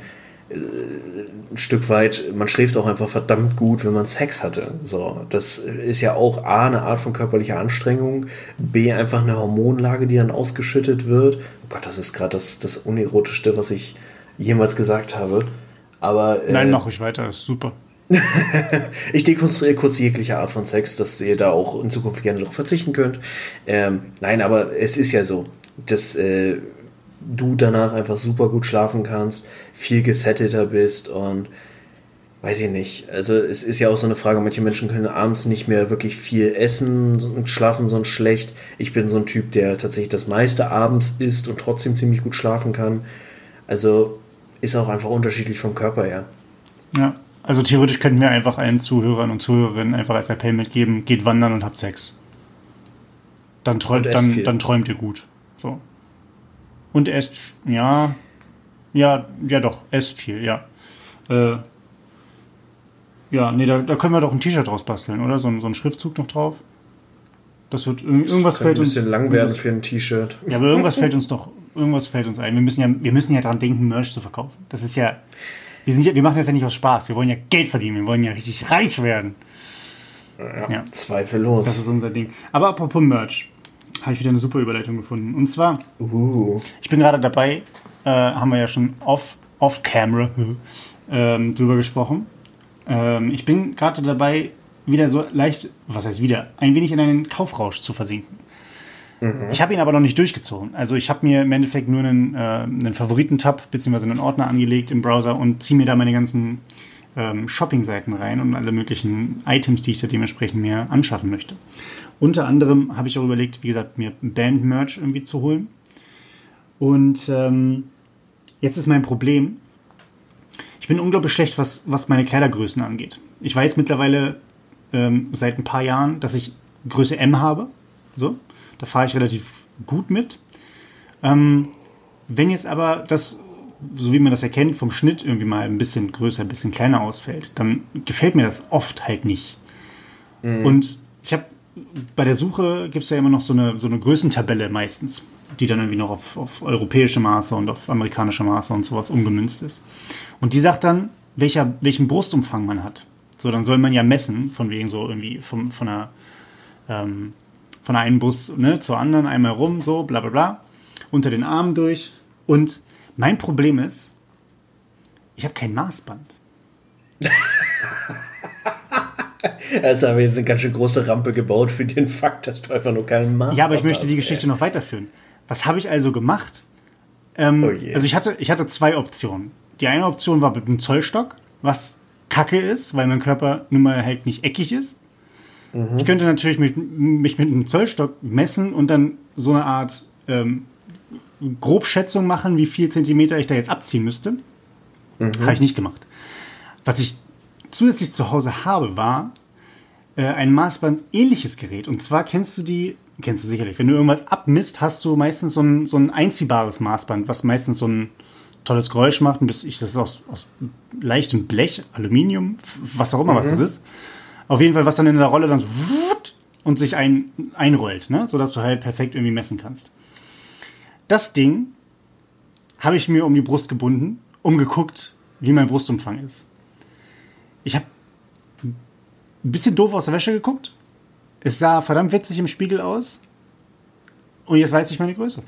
ein Stück weit, man schläft auch einfach verdammt gut, wenn man Sex hatte. So, das ist ja auch A, eine Art von körperlicher Anstrengung, B, einfach eine Hormonlage, die dann ausgeschüttet wird. Oh Gott, das ist gerade das, das Unerotischste, was ich jemals gesagt habe. Aber, äh, Nein, mach ich weiter, ist super. ich dekonstruiere kurz jegliche Art von Sex, dass ihr da auch in Zukunft gerne darauf verzichten könnt. Ähm, nein, aber es ist ja so, dass äh, du danach einfach super gut schlafen kannst, viel gesetteter bist und weiß ich nicht. Also es ist ja auch so eine Frage, manche Menschen können abends nicht mehr wirklich viel essen und schlafen sonst schlecht. Ich bin so ein Typ, der tatsächlich das meiste abends isst und trotzdem ziemlich gut schlafen kann. Also ist auch einfach unterschiedlich vom Körper her. Ja, also theoretisch könnten wir einfach allen Zuhörern und Zuhörerinnen einfach als Appell mitgeben, geht wandern und habt Sex. Dann träumt, dann, dann träumt ihr gut. So. Und esst, ja, ja, ja doch, esst viel, ja. Äh, ja, nee, da, da können wir doch ein T-Shirt draus basteln, oder? So, so ein Schriftzug noch drauf. Das wird irgendwas das fällt uns. Ein bisschen lang werden für ein T-Shirt. Ja, aber irgendwas fällt uns doch, irgendwas fällt uns ein. Wir müssen ja, wir müssen ja daran denken, Merch zu verkaufen. Das ist ja, wir, sind ja, wir machen das ja nicht aus Spaß. Wir wollen ja Geld verdienen. Wir wollen ja richtig reich werden. Ja, ja. zweifellos. Das ist unser Ding. Aber apropos Merch, habe ich wieder eine super Überleitung gefunden. Und zwar, uh. ich bin gerade dabei, äh, haben wir ja schon off, off camera mhm. ähm, drüber gesprochen. Ähm, ich bin gerade dabei, wieder so leicht, was heißt wieder, ein wenig in einen Kaufrausch zu versinken. Mhm. Ich habe ihn aber noch nicht durchgezogen. Also ich habe mir im Endeffekt nur einen, äh, einen Favoriten-Tab bzw. einen Ordner angelegt im Browser und ziehe mir da meine ganzen ähm, Shopping-Seiten rein und alle möglichen Items, die ich da dementsprechend mir anschaffen möchte. Unter anderem habe ich auch überlegt, wie gesagt, mir Band-Merch irgendwie zu holen. Und ähm, jetzt ist mein Problem, ich bin unglaublich schlecht, was, was meine Kleidergrößen angeht. Ich weiß mittlerweile ähm, seit ein paar Jahren, dass ich Größe M habe. So. Da fahre ich relativ gut mit. Ähm, wenn jetzt aber das, so wie man das erkennt, vom Schnitt irgendwie mal ein bisschen größer, ein bisschen kleiner ausfällt, dann gefällt mir das oft halt nicht. Mhm. Und ich habe bei der Suche gibt es ja immer noch so eine, so eine Größentabelle meistens, die dann irgendwie noch auf, auf europäische Maße und auf amerikanische Maße und sowas umgemünzt ist. Und die sagt dann, welcher, welchen Brustumfang man hat. So, dann soll man ja messen, von wegen so irgendwie vom, von einer ähm, von einem Bus ne, zur anderen, einmal rum, so, bla bla bla, unter den Armen durch. Und mein Problem ist, ich habe kein Maßband. Also haben wir jetzt eine ganz schön große Rampe gebaut für den Fakt, dass du einfach nur keinen hast. Ja, aber ich möchte die Geschichte ey. noch weiterführen. Was habe ich also gemacht? Ähm, oh also ich hatte, ich hatte zwei Optionen. Die eine Option war mit einem Zollstock, was kacke ist, weil mein Körper nun mal halt nicht eckig ist. Mhm. Ich könnte natürlich mich, mich, mit einem Zollstock messen und dann so eine Art ähm, Grobschätzung machen, wie viel Zentimeter ich da jetzt abziehen müsste. Mhm. Habe ich nicht gemacht. Was ich zusätzlich zu Hause habe, war äh, ein Maßband ähnliches Gerät. Und zwar kennst du die, kennst du sicherlich, wenn du irgendwas abmisst, hast du meistens so ein, so ein einziehbares Maßband, was meistens so ein tolles Geräusch macht. das ist aus, aus leichtem Blech, Aluminium, was auch immer, mhm. was das ist. Auf jeden Fall, was dann in der Rolle dann so und sich ein, einrollt, ne? sodass du halt perfekt irgendwie messen kannst. Das Ding habe ich mir um die Brust gebunden, um geguckt, wie mein Brustumfang ist. Ich habe ein bisschen doof aus der Wäsche geguckt. Es sah verdammt witzig im Spiegel aus. Und jetzt weiß ich meine Größe.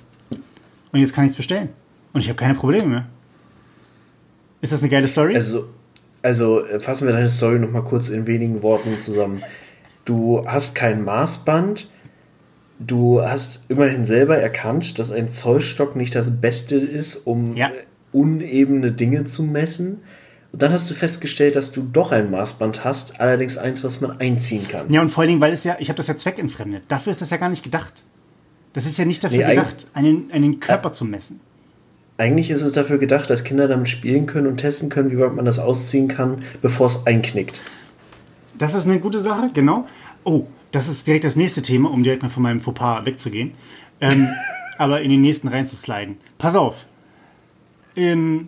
Und jetzt kann ich es bestellen. Und ich habe keine Probleme mehr. Ist das eine geile Story? Also, also äh, fassen wir deine Story noch mal kurz in wenigen Worten zusammen. Du hast kein Maßband. Du hast immerhin selber erkannt, dass ein Zollstock nicht das Beste ist, um ja. unebene Dinge zu messen. Und dann hast du festgestellt, dass du doch ein Maßband hast, allerdings eins, was man einziehen kann. Ja, und vor allen Dingen, weil es ja, ich habe das ja zweckentfremdet. Dafür ist das ja gar nicht gedacht. Das ist ja nicht dafür nee, gedacht, einen, einen Körper äh, zu messen. Eigentlich ist es dafür gedacht, dass Kinder damit spielen können und testen können, wie weit man das ausziehen kann, bevor es einknickt. Das ist eine gute Sache, genau. Oh, das ist direkt das nächste Thema, um direkt mal von meinem Fauxpas wegzugehen. Ähm, aber in den nächsten reinzusliden. Pass auf. Ähm,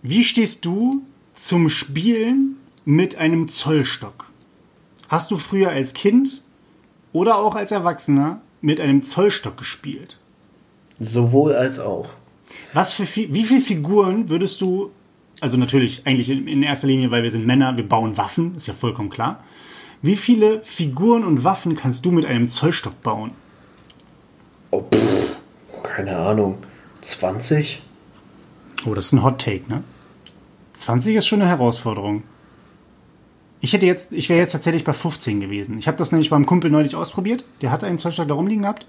wie stehst du zum Spielen mit einem Zollstock? Hast du früher als Kind oder auch als Erwachsener mit einem Zollstock gespielt? Sowohl als auch. Was für wie viele Figuren würdest du, also natürlich eigentlich in, in erster Linie, weil wir sind Männer, wir bauen Waffen, ist ja vollkommen klar. Wie viele Figuren und Waffen kannst du mit einem Zollstock bauen? Oh, pff, keine Ahnung. 20? Oh, das ist ein Hot Take, ne? 20 ist schon eine Herausforderung. Ich hätte jetzt, ich wäre jetzt tatsächlich bei 15 gewesen. Ich habe das nämlich beim Kumpel neulich ausprobiert. Der hatte einen Zollstock da rumliegen gehabt.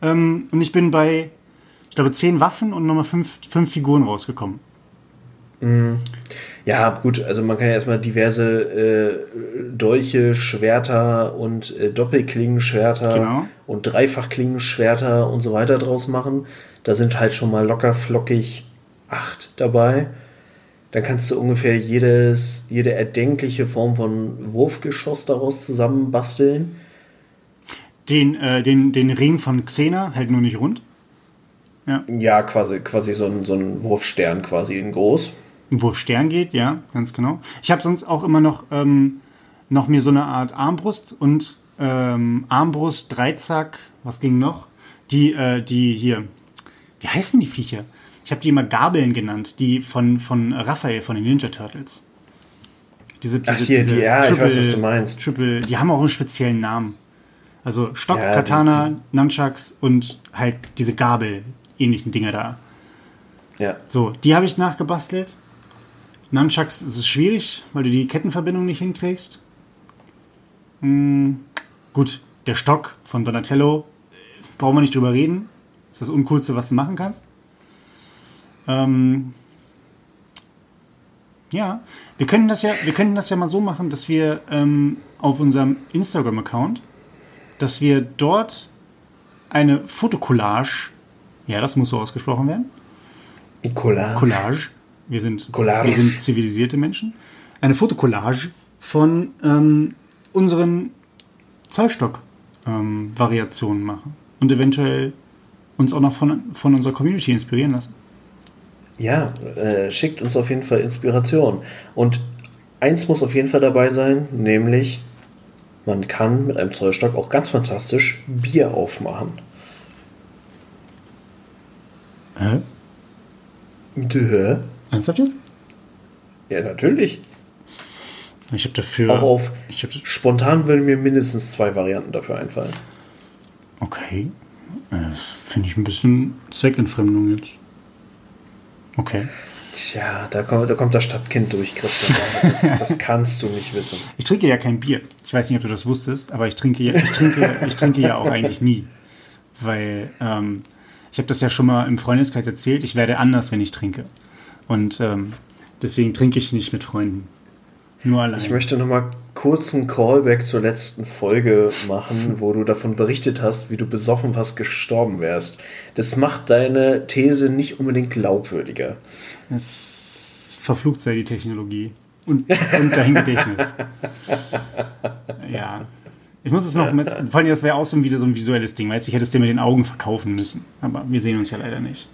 Ähm, und ich bin bei, ich glaube, 10 Waffen und nochmal 5, fünf Figuren rausgekommen. Ja, gut, also man kann ja erstmal diverse äh, Dolche, Schwerter und äh, Doppelklingenschwerter Genau. und Dreifachklingenschwerter und so weiter draus machen. Da sind halt schon mal locker flockig acht dabei. Dann kannst du ungefähr jedes, jede erdenkliche Form von Wurfgeschoss daraus zusammenbasteln. Den, äh, den, den Ring von Xena, halt nur nicht rund. Ja, quasi, quasi so ein, so ein Wurfstern quasi in groß. Ein Wurfstern geht, ja, ganz genau. Ich habe sonst auch immer noch, ähm, noch mir so eine Art Armbrust und ähm, Armbrust, Dreizack, was ging noch? Die, äh, die hier, wie heißen die Viecher? Ich habe die immer Gabeln genannt, die von, von Raphael von den Ninja Turtles. Diese, diese, Ach, hier, die- ja, ich weiß, was du meinst. Triple, die haben auch einen speziellen Namen. Also Stock, Ja, Katana, das- Nunchucks und halt diese Gabel ähnlichen Dinger da. Ja. So, die habe ich nachgebastelt. Nunchucks ist es schwierig, weil du die Kettenverbindung nicht hinkriegst. Hm, gut, der Stock von Donatello, äh, brauchen wir nicht drüber reden. Ist das Uncoolste, was du machen kannst. Ähm, ja, wir können das ja, wir können das ja mal so machen, dass wir ähm, auf unserem Instagram-Account, dass wir dort eine Fotokollage, ja, das muss so ausgesprochen werden, Collage. Collage. Wir sind, Collage. wir sind zivilisierte Menschen. Eine Fotokollage von ähm, unseren Zollstock-Variationen machen. Und eventuell uns auch noch von, von unserer Community inspirieren lassen. Ja, äh, schickt uns auf jeden Fall Inspiration. Und eins muss auf jeden Fall dabei sein, nämlich man kann mit einem Zollstock auch ganz fantastisch Bier aufmachen. Hä? Dö. Ernsthaft jetzt? Ja, natürlich. Ich habe dafür. Auch auf hab, spontan würden mir mindestens zwei Varianten dafür einfallen. okay. Äh, Finde ich ein bisschen Zweckentfremdung jetzt. Okay. Tja, da kommt, da kommt das Stadtkind durch, Christian. Das, das kannst du nicht wissen. Ich trinke ja kein Bier. Ich weiß nicht, ob du das wusstest, aber ich trinke ja, ich trinke, ich trinke ja auch eigentlich nie. Weil ähm, ich habe das ja schon mal im Freundeskreis erzählt, ich werde anders, wenn ich trinke. Und ähm, deswegen trinke ich nicht mit Freunden. Nur allein. Ich möchte nochmal kurz einen Callback zur letzten Folge machen, wo du davon berichtet hast, wie du besoffen fast gestorben wärst. Das macht deine These nicht unbedingt glaubwürdiger. Es verflucht sei die Technologie. Und, und dein Gedächtnis. Ja. Ich muss es noch, vor allem das wäre auch so wieder so ein visuelles Ding, weißt du, ich hätte es dir mit den Augen verkaufen müssen. Aber wir sehen uns ja leider nicht.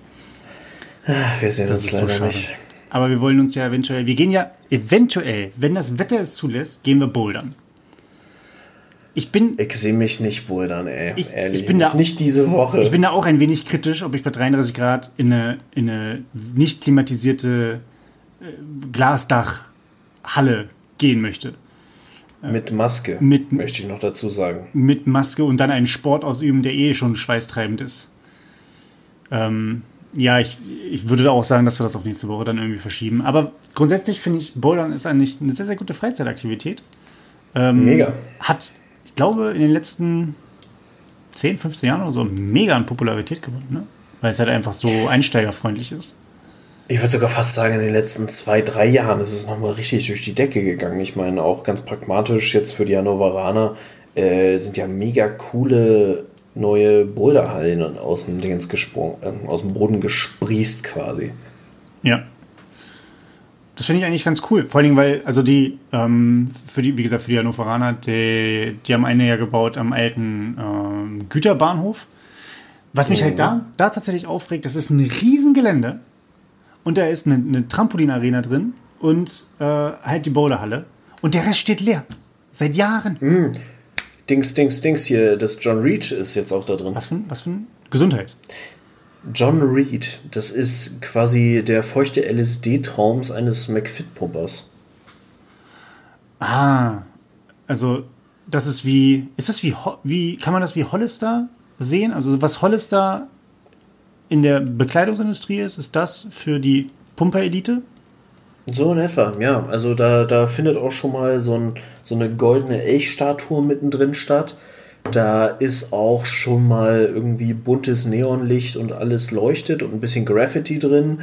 Wir sehen Das uns so leider schade. nicht. Aber wir wollen uns ja eventuell, wir gehen ja eventuell, wenn das Wetter es zulässt, gehen wir bouldern. Ich bin, Ich sehe mich nicht bouldern, ey. Ich- Ehrlich. ich bin da- nicht diese Woche. ich bin da auch ein wenig kritisch, ob ich bei 33 Grad in eine, in eine nicht klimatisierte äh, Glasdachhalle gehen möchte. mit Maske, Mit- möchte ich noch dazu sagen. Mit Maske und dann einen Sport ausüben, der eh schon schweißtreibend ist. Ähm, ja, ich, ich würde da auch sagen, dass wir das auf nächste Woche dann irgendwie verschieben. Aber grundsätzlich finde ich, Bouldern ist eigentlich eine sehr, sehr gute Freizeitaktivität. Ähm, Mega. Hat, ich glaube, in den letzten 10, 15 Jahren oder so mega an Popularität gewonnen, ne? Weil es halt einfach so einsteigerfreundlich ist. Ich würde sogar fast sagen, in den letzten zwei, drei Jahren ist es nochmal richtig durch die Decke gegangen. Ich meine, auch ganz pragmatisch jetzt für die Hannoveraner äh, sind ja mega coole neue Boulderhallen aus dem Dingens gesprungen, äh, aus dem Boden gesprießt quasi. Ja. Das finde ich eigentlich ganz cool. Vor allen Dingen, weil, also die, ähm, für die, wie gesagt, für die Hannoveraner, die, die haben eine ja gebaut am alten ähm, Güterbahnhof. Was mich halt da, da tatsächlich aufregt, das ist ein Riesengelände und da ist eine, eine Trampolinarena drin und äh, halt die Boulderhalle und der Rest steht leer. Seit Jahren. Hm. Dings, Dings, Dings hier, das John Reed ist jetzt auch da drin. Was für, was für ein Gesundheit. John Reed, das ist quasi der feuchte LSD-Traum eines McFit-Pumpers. Ah, also das ist wie, ist das wie, wie, kann man das wie Hollister sehen? Also was Hollister in der Bekleidungsindustrie ist, ist das für die Pumper-Elite? So in etwa, ja. Also da, da findet auch schon mal so, ein, so eine goldene Elchstatue mittendrin statt. Da ist auch schon mal irgendwie buntes Neonlicht und alles leuchtet und ein bisschen Graffiti drin.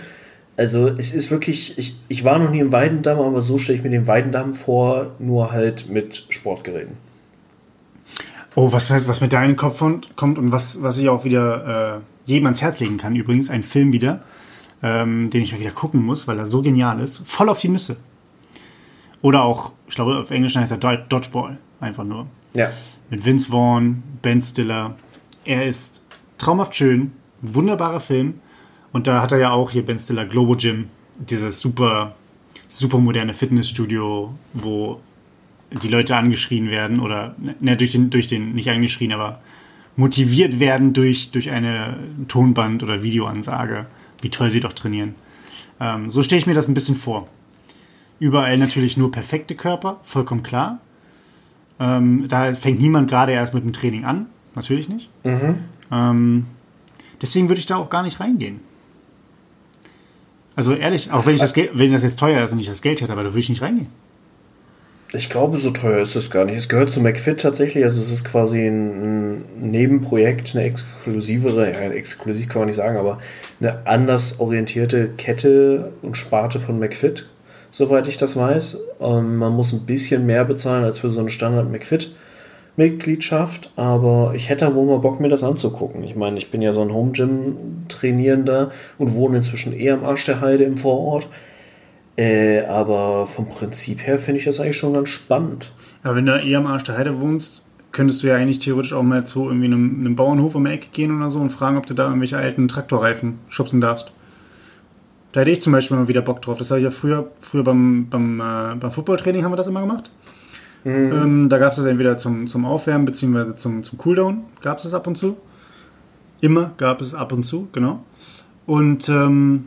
Also es ist wirklich, ich, ich war noch nie im Weidendamm, aber so stelle ich mir den Weidendamm vor, nur halt mit Sportgeräten. Oh, was, was mit deinem Kopf kommt und was, was ich auch wieder äh, jedem ans Herz legen kann, übrigens, ein Film wieder, ähm, den ich mal wieder gucken muss, weil er so genial ist. Voll auf die Nüsse. Oder auch, ich glaube, auf Englisch heißt er Dodgeball, einfach nur. Ja. Mit Vince Vaughn, Ben Stiller. Er ist traumhaft schön, wunderbarer Film. Und da hat er ja auch hier Ben Stiller Globo Gym, dieses super, super moderne Fitnessstudio, wo die Leute angeschrien werden oder ne, durch den, durch den, nicht angeschrien, aber motiviert werden durch, durch eine Tonband- oder Videoansage, wie toll sie doch trainieren. Ähm, so stelle ich mir das ein bisschen vor. Überall natürlich nur perfekte Körper, vollkommen klar. Ähm, da fängt niemand gerade erst mit dem Training an, natürlich nicht. Mhm. Ähm, deswegen würde ich da auch gar nicht reingehen. Also ehrlich, auch wenn ich das, wenn das jetzt teuer ist und ich das Geld hätte, aber da würde ich nicht reingehen. Ich glaube, so teuer ist es gar nicht. Es gehört zu McFit tatsächlich. Also es ist quasi ein, Nebenprojekt, eine exklusivere, ja, exklusiv kann man nicht sagen, aber eine anders orientierte Kette und Sparte von McFit, soweit ich das weiß. Ähm, man muss ein bisschen mehr bezahlen als für so eine Standard McFit. Mitgliedschaft, aber ich hätte wohl mal Bock, mir das anzugucken. Ich meine, ich bin ja so ein Home Gym Trainierender und wohne inzwischen eher am Arsch der Heide im Vorort. Äh, aber vom Prinzip her finde ich das eigentlich schon ganz spannend. Aber wenn du eher am Arsch der Heide wohnst, könntest du ja eigentlich theoretisch auch mal zu irgendwie einem, einem Bauernhof um die Ecke gehen oder so und fragen, ob du da irgendwelche alten Traktorreifen schubsen darfst. Da hätte ich zum Beispiel mal wieder Bock drauf. Das habe ich ja früher, früher beim, beim, äh, beim Footballtraining haben wir das immer gemacht. Mhm. Ähm, da gab es das entweder zum, zum Aufwärmen bzw. zum, zum Cooldown. Gab es das ab und zu. Immer gab es ab und zu, genau. Und ähm,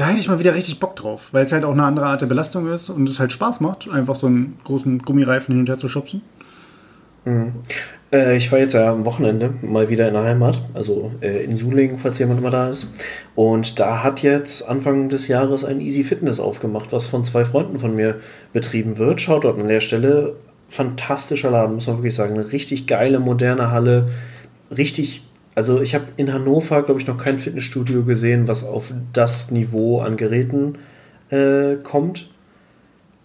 da hätte ich mal wieder richtig Bock drauf, weil es halt auch eine andere Art der Belastung ist und es halt Spaß macht, einfach so einen großen Gummireifen hin und her zu schubsen. Mhm. Äh, ich war jetzt ja am Wochenende mal wieder in der Heimat, also äh, in Sulingen, falls jemand immer da ist. Und da hat jetzt Anfang des Jahres ein Easy Fitness aufgemacht, was von zwei Freunden von mir betrieben wird. Schaut dort an der Stelle. Fantastischer Laden, muss man wirklich sagen. Eine richtig geile, moderne Halle. Richtig also ich habe in Hannover, glaube ich, noch kein Fitnessstudio gesehen, was auf das Niveau an Geräten äh, kommt.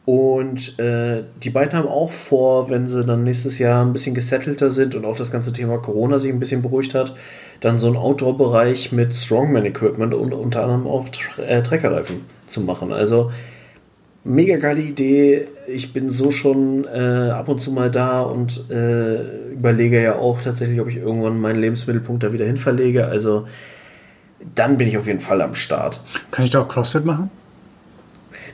Und äh, die beiden haben auch vor, wenn sie dann nächstes Jahr ein bisschen gesettelter sind und auch das ganze Thema Corona sich ein bisschen beruhigt hat, dann so einen Outdoor-Bereich mit Strongman-Equipment und unter anderem auch äh, Treckerreifen zu machen. Also mega geile Idee. Ich bin so schon äh, ab und zu mal da und äh, überlege ja auch tatsächlich, ob ich irgendwann meinen Lebensmittelpunkt da wieder hin verlege. Also dann bin ich auf jeden Fall am Start. Kann ich da auch CrossFit machen?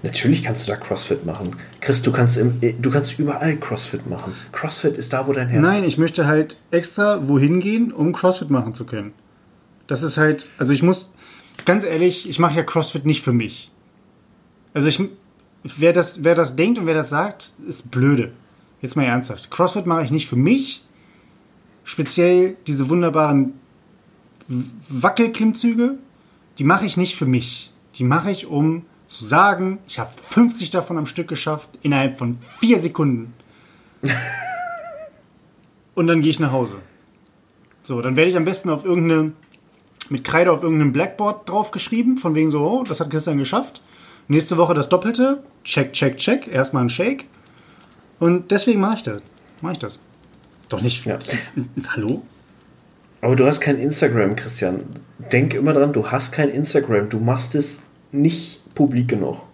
Natürlich kannst du da CrossFit machen. Chris, du kannst, im, du kannst überall CrossFit machen. CrossFit ist da, wo dein Herz Nein, ist. Nein, ich möchte halt extra wohin gehen, um CrossFit machen zu können. Das ist halt, also ich muss, ganz ehrlich, ich mache ja CrossFit nicht für mich. Also ich, wer das, wer das denkt und wer das sagt, ist blöde. Jetzt mal ernsthaft. CrossFit mache ich nicht für mich. Speziell diese wunderbaren Wackelklimmzüge, die mache ich nicht für mich. Die mache ich, um zu sagen, ich habe 50 davon am Stück geschafft innerhalb von vier Sekunden. und dann gehe ich nach Hause. So, dann werde ich am besten auf irgendeine, mit Kreide auf irgendeinem Blackboard draufgeschrieben, von wegen so, oh, das hat Christian geschafft. Nächste Woche das Doppelte. Check, check, check. Erstmal ein Shake. Und deswegen mache ich das. Mache ich das. Doch nicht. Ja. Hallo? Aber du hast kein Instagram, Christian. Denk immer dran, du hast kein Instagram. Du machst es nicht publik genug.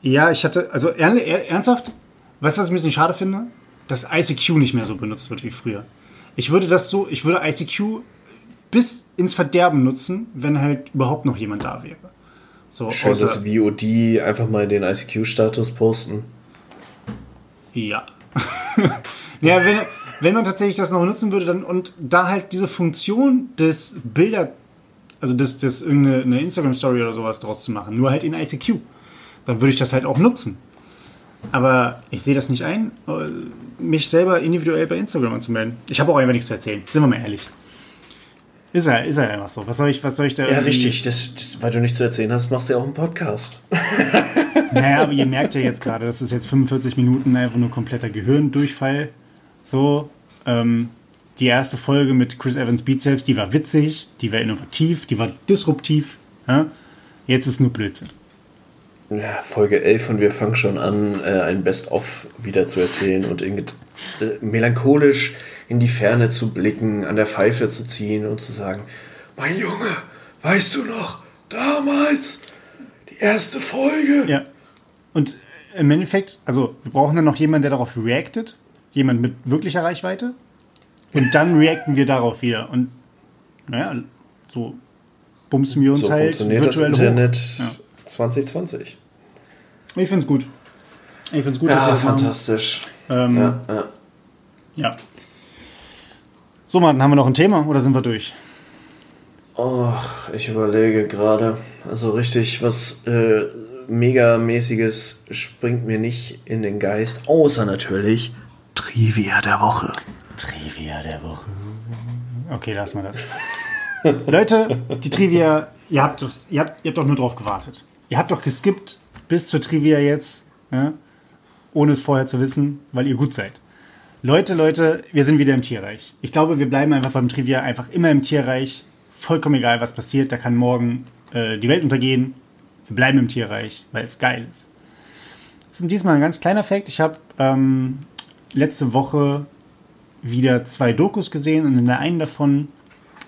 Ja, ich hatte, also ernsthaft, weißt du, was ich ein bisschen schade finde? Dass ICQ nicht mehr so benutzt wird wie früher. Ich würde das so, ich würde ICQ bis ins Verderben nutzen, wenn halt überhaupt noch jemand da wäre. So, Schön, dass VOD einfach mal den ICQ-Status posten. Ja, ja, wenn, wenn man tatsächlich das noch nutzen würde dann und da halt diese Funktion des Bilder, also das, das irgendeine Instagram-Story oder sowas draus zu machen, nur halt in ICQ, dann würde ich das halt auch nutzen. Aber ich sehe das nicht ein, äh, mich selber individuell bei Instagram anzumelden. Ich habe auch einfach nichts zu erzählen, sind wir mal ehrlich. Ist er, ist er einfach so. Was soll ich, was soll ich da Ja, richtig. Das, das, weil du nichts zu erzählen hast, machst du ja auch einen Podcast. Naja, aber ihr merkt ja jetzt gerade, das ist jetzt 45 Minuten einfach nur kompletter Gehirndurchfall. So, ähm, die erste Folge mit Chris Evans Bizeps, die war witzig, die war innovativ, die war disruptiv. Ja? Jetzt ist nur Blödsinn. Ja, Folge 11 und wir fangen schon an, äh, ein Best-of wieder zu erzählen und in, äh, melancholisch in die Ferne zu blicken, an der Pfeife zu ziehen und zu sagen, mein Junge, weißt du noch, damals, die erste Folge. Ja. Und im Endeffekt, also wir brauchen dann noch jemanden, der darauf reactet, jemand mit wirklicher Reichweite. Und dann reacten wir darauf wieder. Und naja, so bumsen wir uns so halt funktioniert das virtuell Internet hoch. Ja. 2020. Ich finde es gut. Ich finde es gut, Ja, wir das machen. fantastisch. Ähm, Ja, ja. Ja. So, Martin, haben wir noch ein Thema oder sind wir durch? Oh, ich überlege gerade. Also richtig, was äh, Megamäßiges springt mir nicht in den Geist, außer natürlich Trivia der Woche. Trivia der Woche. Okay, lassen wir das. Leute, die Trivia, ihr habt, doch, ihr, habt, ihr habt doch nur drauf gewartet. Ihr habt doch geskippt bis zur Trivia jetzt, ja? ohne es vorher zu wissen, weil ihr gut seid. Leute, Leute, wir sind wieder im Tierreich. Ich glaube, wir bleiben einfach beim Trivia einfach immer im Tierreich. Vollkommen egal, was passiert. Da kann morgen äh, die Welt untergehen. Wir bleiben im Tierreich, weil es geil ist. Das ist diesmal ein ganz kleiner Fakt. Ich habe ähm, letzte Woche wieder zwei Dokus gesehen und in der einen davon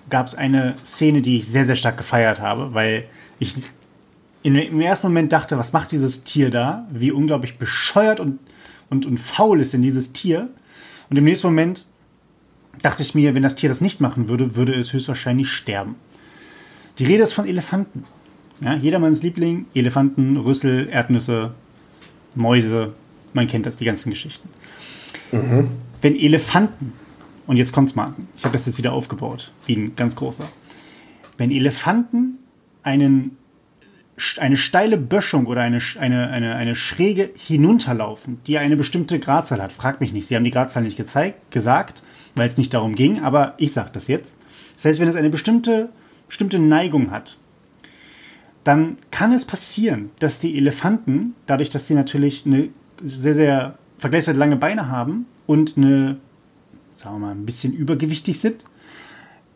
gab es eine Szene, die ich sehr, sehr stark gefeiert habe, weil ich in, im ersten Moment dachte, was macht dieses Tier da? Wie unglaublich bescheuert und, und, und faul ist denn dieses Tier? Und im nächsten Moment dachte ich mir, wenn das Tier das nicht machen würde, würde es höchstwahrscheinlich sterben. Die Rede ist von Elefanten. Ja, jedermanns Liebling, Elefanten, Rüssel, Erdnüsse, Mäuse, man kennt das, die ganzen Geschichten. Wenn Elefanten, und jetzt kommt's mal, ich habe das jetzt wieder aufgebaut, wie ein ganz großer. Wenn Elefanten einen, eine steile Böschung oder eine, eine, eine, eine Schräge hinunterlaufen, die eine bestimmte Gradzahl hat, fragt mich nicht, sie haben die Gradzahl nicht gezeigt, gesagt, weil es nicht darum ging, aber ich sage das jetzt. Das heißt, wenn es eine bestimmte, bestimmte Neigung hat, dann kann es passieren, dass die Elefanten, dadurch, dass sie natürlich eine sehr, sehr vergleichsweise lange Beine haben und eine, sagen wir mal, ein bisschen übergewichtig sind,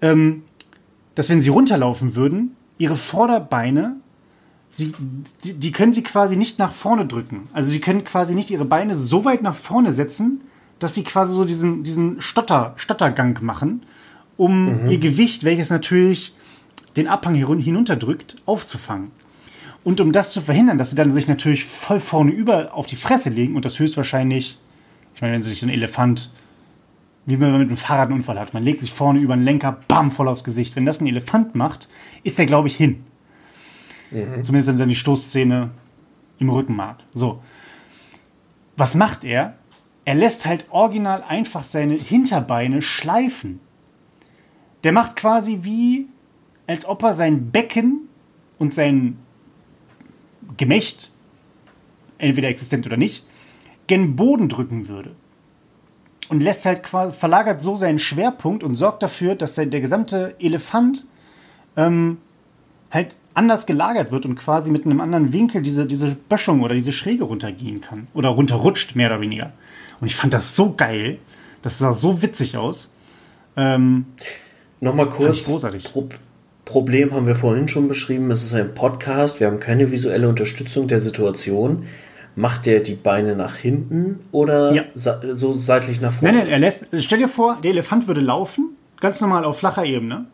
ähm, dass wenn sie runterlaufen würden, ihre Vorderbeine, sie, die, die können sie quasi nicht nach vorne drücken. Also sie können quasi nicht ihre Beine so weit nach vorne setzen, dass sie quasi so diesen, diesen Stotter, Stottergang machen, um ihr Gewicht, welches natürlich den Abhang hinunterdrückt, aufzufangen. Und um das zu verhindern, dass sie dann sich natürlich voll vorne über auf die Fresse legen und das höchstwahrscheinlich, ich meine, wenn sich so ein Elefant, wie wenn man mit einem Fahrrad einen Unfall hat, man legt sich vorne über den Lenker, bam, voll aufs Gesicht. Wenn das ein Elefant macht, ist der, glaube ich, hin. Zumindest dann die Stoßszene im Rückenmark. So. Was macht er? Er lässt halt original einfach seine Hinterbeine schleifen. Der macht quasi wie, als ob er sein Becken und sein Gemächt, entweder existent oder nicht, gen Boden drücken würde. Und lässt halt verlagert so seinen Schwerpunkt und sorgt dafür, dass der, der gesamte Elefant ähm, halt anders gelagert wird und quasi mit einem anderen Winkel diese, diese Böschung oder diese Schräge runtergehen kann. Oder runterrutscht, mehr oder weniger. Und ich fand das so geil. Das sah so witzig aus. Ähm, Nochmal kurz. großartig. Pro Problem haben wir vorhin schon beschrieben. Es ist ein Podcast. Wir haben keine visuelle Unterstützung der Situation. Macht der die Beine nach hinten oder Ja. so seitlich nach vorne? Nein, nein, er lässt. Stell dir vor, der Elefant würde laufen, ganz normal auf flacher Ebene.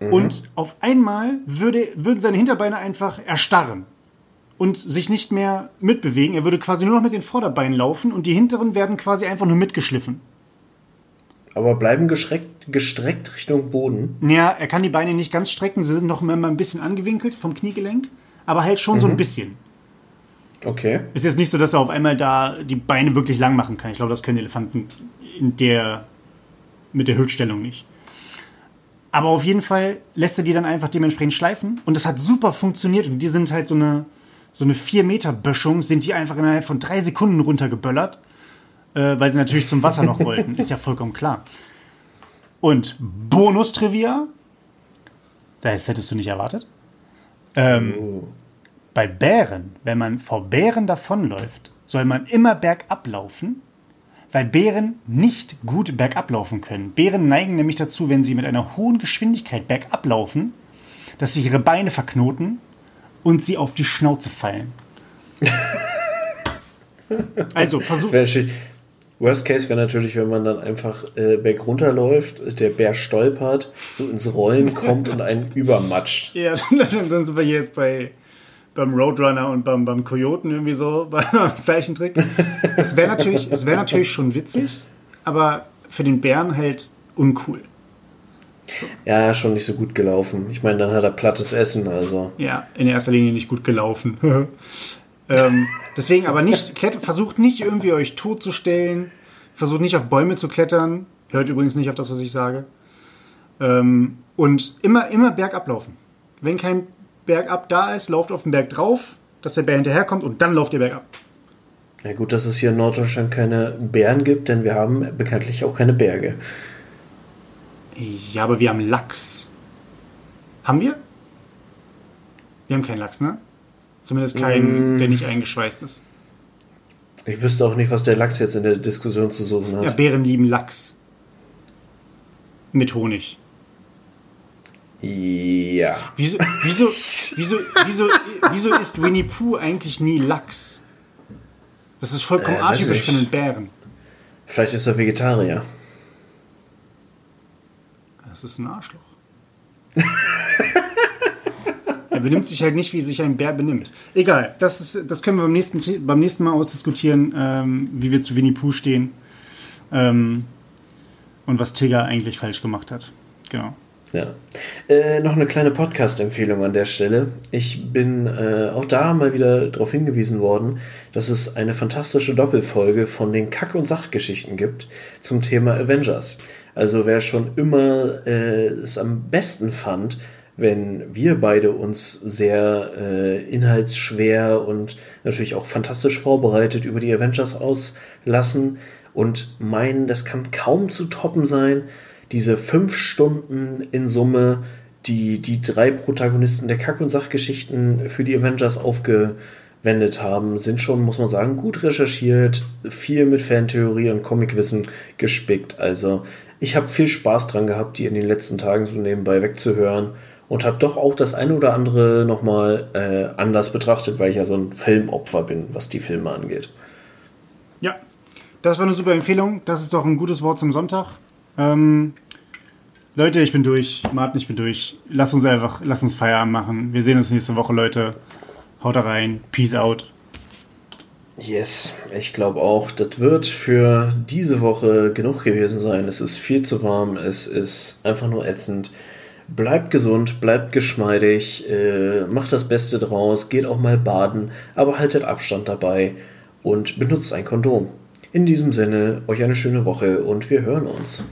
Und auf einmal würde, würden seine Hinterbeine einfach erstarren und sich nicht mehr mitbewegen. Er würde quasi nur noch mit den Vorderbeinen laufen und die hinteren werden quasi einfach nur mitgeschliffen. Aber bleiben gestreckt, Richtung Boden. Ja, er kann die Beine nicht ganz strecken, sie sind noch immer ein bisschen angewinkelt vom Kniegelenk, aber halt schon so ein bisschen. Okay. Ist jetzt nicht so, dass er auf einmal da die Beine wirklich lang machen kann. Ich glaube, das können Elefanten in der, mit der Hüftstellung nicht. Aber auf jeden Fall lässt er die dann einfach dementsprechend schleifen. Und das hat super funktioniert. Und die sind halt so eine, so eine 4-Meter-Böschung, sind die einfach innerhalb von drei Sekunden runtergeböllert. Äh, weil sie natürlich zum Wasser noch wollten. Ist ja vollkommen klar. Und Bonus-Trivia. Das hättest du nicht erwartet. Ähm, Oh. bei Bären, wenn man vor Bären davonläuft, soll man immer bergab laufen, weil Bären nicht gut bergab laufen können. Bären neigen nämlich dazu, wenn sie mit einer hohen Geschwindigkeit bergab laufen, dass sich ihre Beine verknoten und sie auf die Schnauze fallen. Also versuch, Wäre natürlich- Worst Case wäre natürlich, wenn man dann einfach äh, berg runterläuft, der Bär stolpert, so ins Rollen kommt und einen übermatscht. Ja, dann sind wir hier jetzt bei beim Roadrunner und beim, beim Kojoten irgendwie so, beim Zeichentrick. Es wäre natürlich, es wär natürlich schon witzig, aber für den Bären halt uncool. Ja, schon nicht so gut gelaufen. Ich meine, dann hat er plattes Essen, also. Ja, in erster Linie nicht gut gelaufen. ähm, deswegen aber nicht, klettert, versucht nicht irgendwie euch totzustellen, versucht nicht auf Bäume zu klettern, hört übrigens nicht auf das, was ich sage. Ähm, und immer, immer bergab laufen. Wenn kein Bergab da ist, lauft auf den Berg drauf, dass der Bär hinterherkommt und dann lauft ihr bergab. Ja gut, dass es hier in Norddeutschland keine Bären gibt, denn wir haben bekanntlich auch keine Berge. Ja, aber wir haben Lachs. Haben wir? Wir haben keinen Lachs, ne? Zumindest keinen, der nicht eingeschweißt ist. Ich wüsste auch nicht, was der Lachs jetzt in der Diskussion zu suchen hat. Ja, Bären lieben Lachs. Mit Honig. Ja. Wieso, wieso, wieso, wieso, wieso isst Winnie Pooh eigentlich nie Lachs? Das ist vollkommen Äh, atypisch für einen Bären. Vielleicht ist er Vegetarier. Das ist ein Arschloch. er benimmt sich halt nicht, wie sich ein Bär benimmt. Egal, das, ist, das können wir beim nächsten, beim nächsten Mal ausdiskutieren, ähm, wie wir zu Winnie Pooh stehen ähm, und was Tigger eigentlich falsch gemacht hat. Genau. Ja. Äh, noch eine kleine Podcast-Empfehlung an der Stelle. Ich bin äh, auch da mal wieder darauf hingewiesen worden, dass es eine fantastische Doppelfolge von den Kack- und Sachgeschichten gibt zum Thema Avengers. Also wer schon immer äh, es am besten fand, wenn wir beide uns sehr äh, inhaltsschwer und natürlich auch fantastisch vorbereitet über die Avengers auslassen und meinen, das kann kaum zu toppen sein, diese fünf Stunden in Summe, die die drei Protagonisten der Kack- und Sachgeschichten für die Avengers aufgewendet haben, sind schon, muss man sagen, gut recherchiert, viel mit Fantheorie und Comicwissen gespickt. Also ich habe viel Spaß dran gehabt, die in den letzten Tagen so nebenbei wegzuhören und habe doch auch das eine oder andere nochmal äh, anders betrachtet, weil ich ja so ein Filmopfer bin, was die Filme angeht. Ja, das war eine super Empfehlung. Das ist doch ein gutes Wort zum Sonntag. Ähm, Leute, ich bin durch. Martin, ich bin durch. Lass uns einfach, lass uns Feierabend machen. Wir sehen uns nächste Woche, Leute. Haut rein. Peace out. Yes, ich glaube auch, das wird für diese Woche genug gewesen sein. Es ist viel zu warm, es ist einfach nur ätzend. Bleibt gesund, bleibt geschmeidig, äh, macht das Beste draus, geht auch mal baden, aber haltet Abstand dabei und benutzt ein Kondom. In diesem Sinne, euch eine schöne Woche und wir hören uns.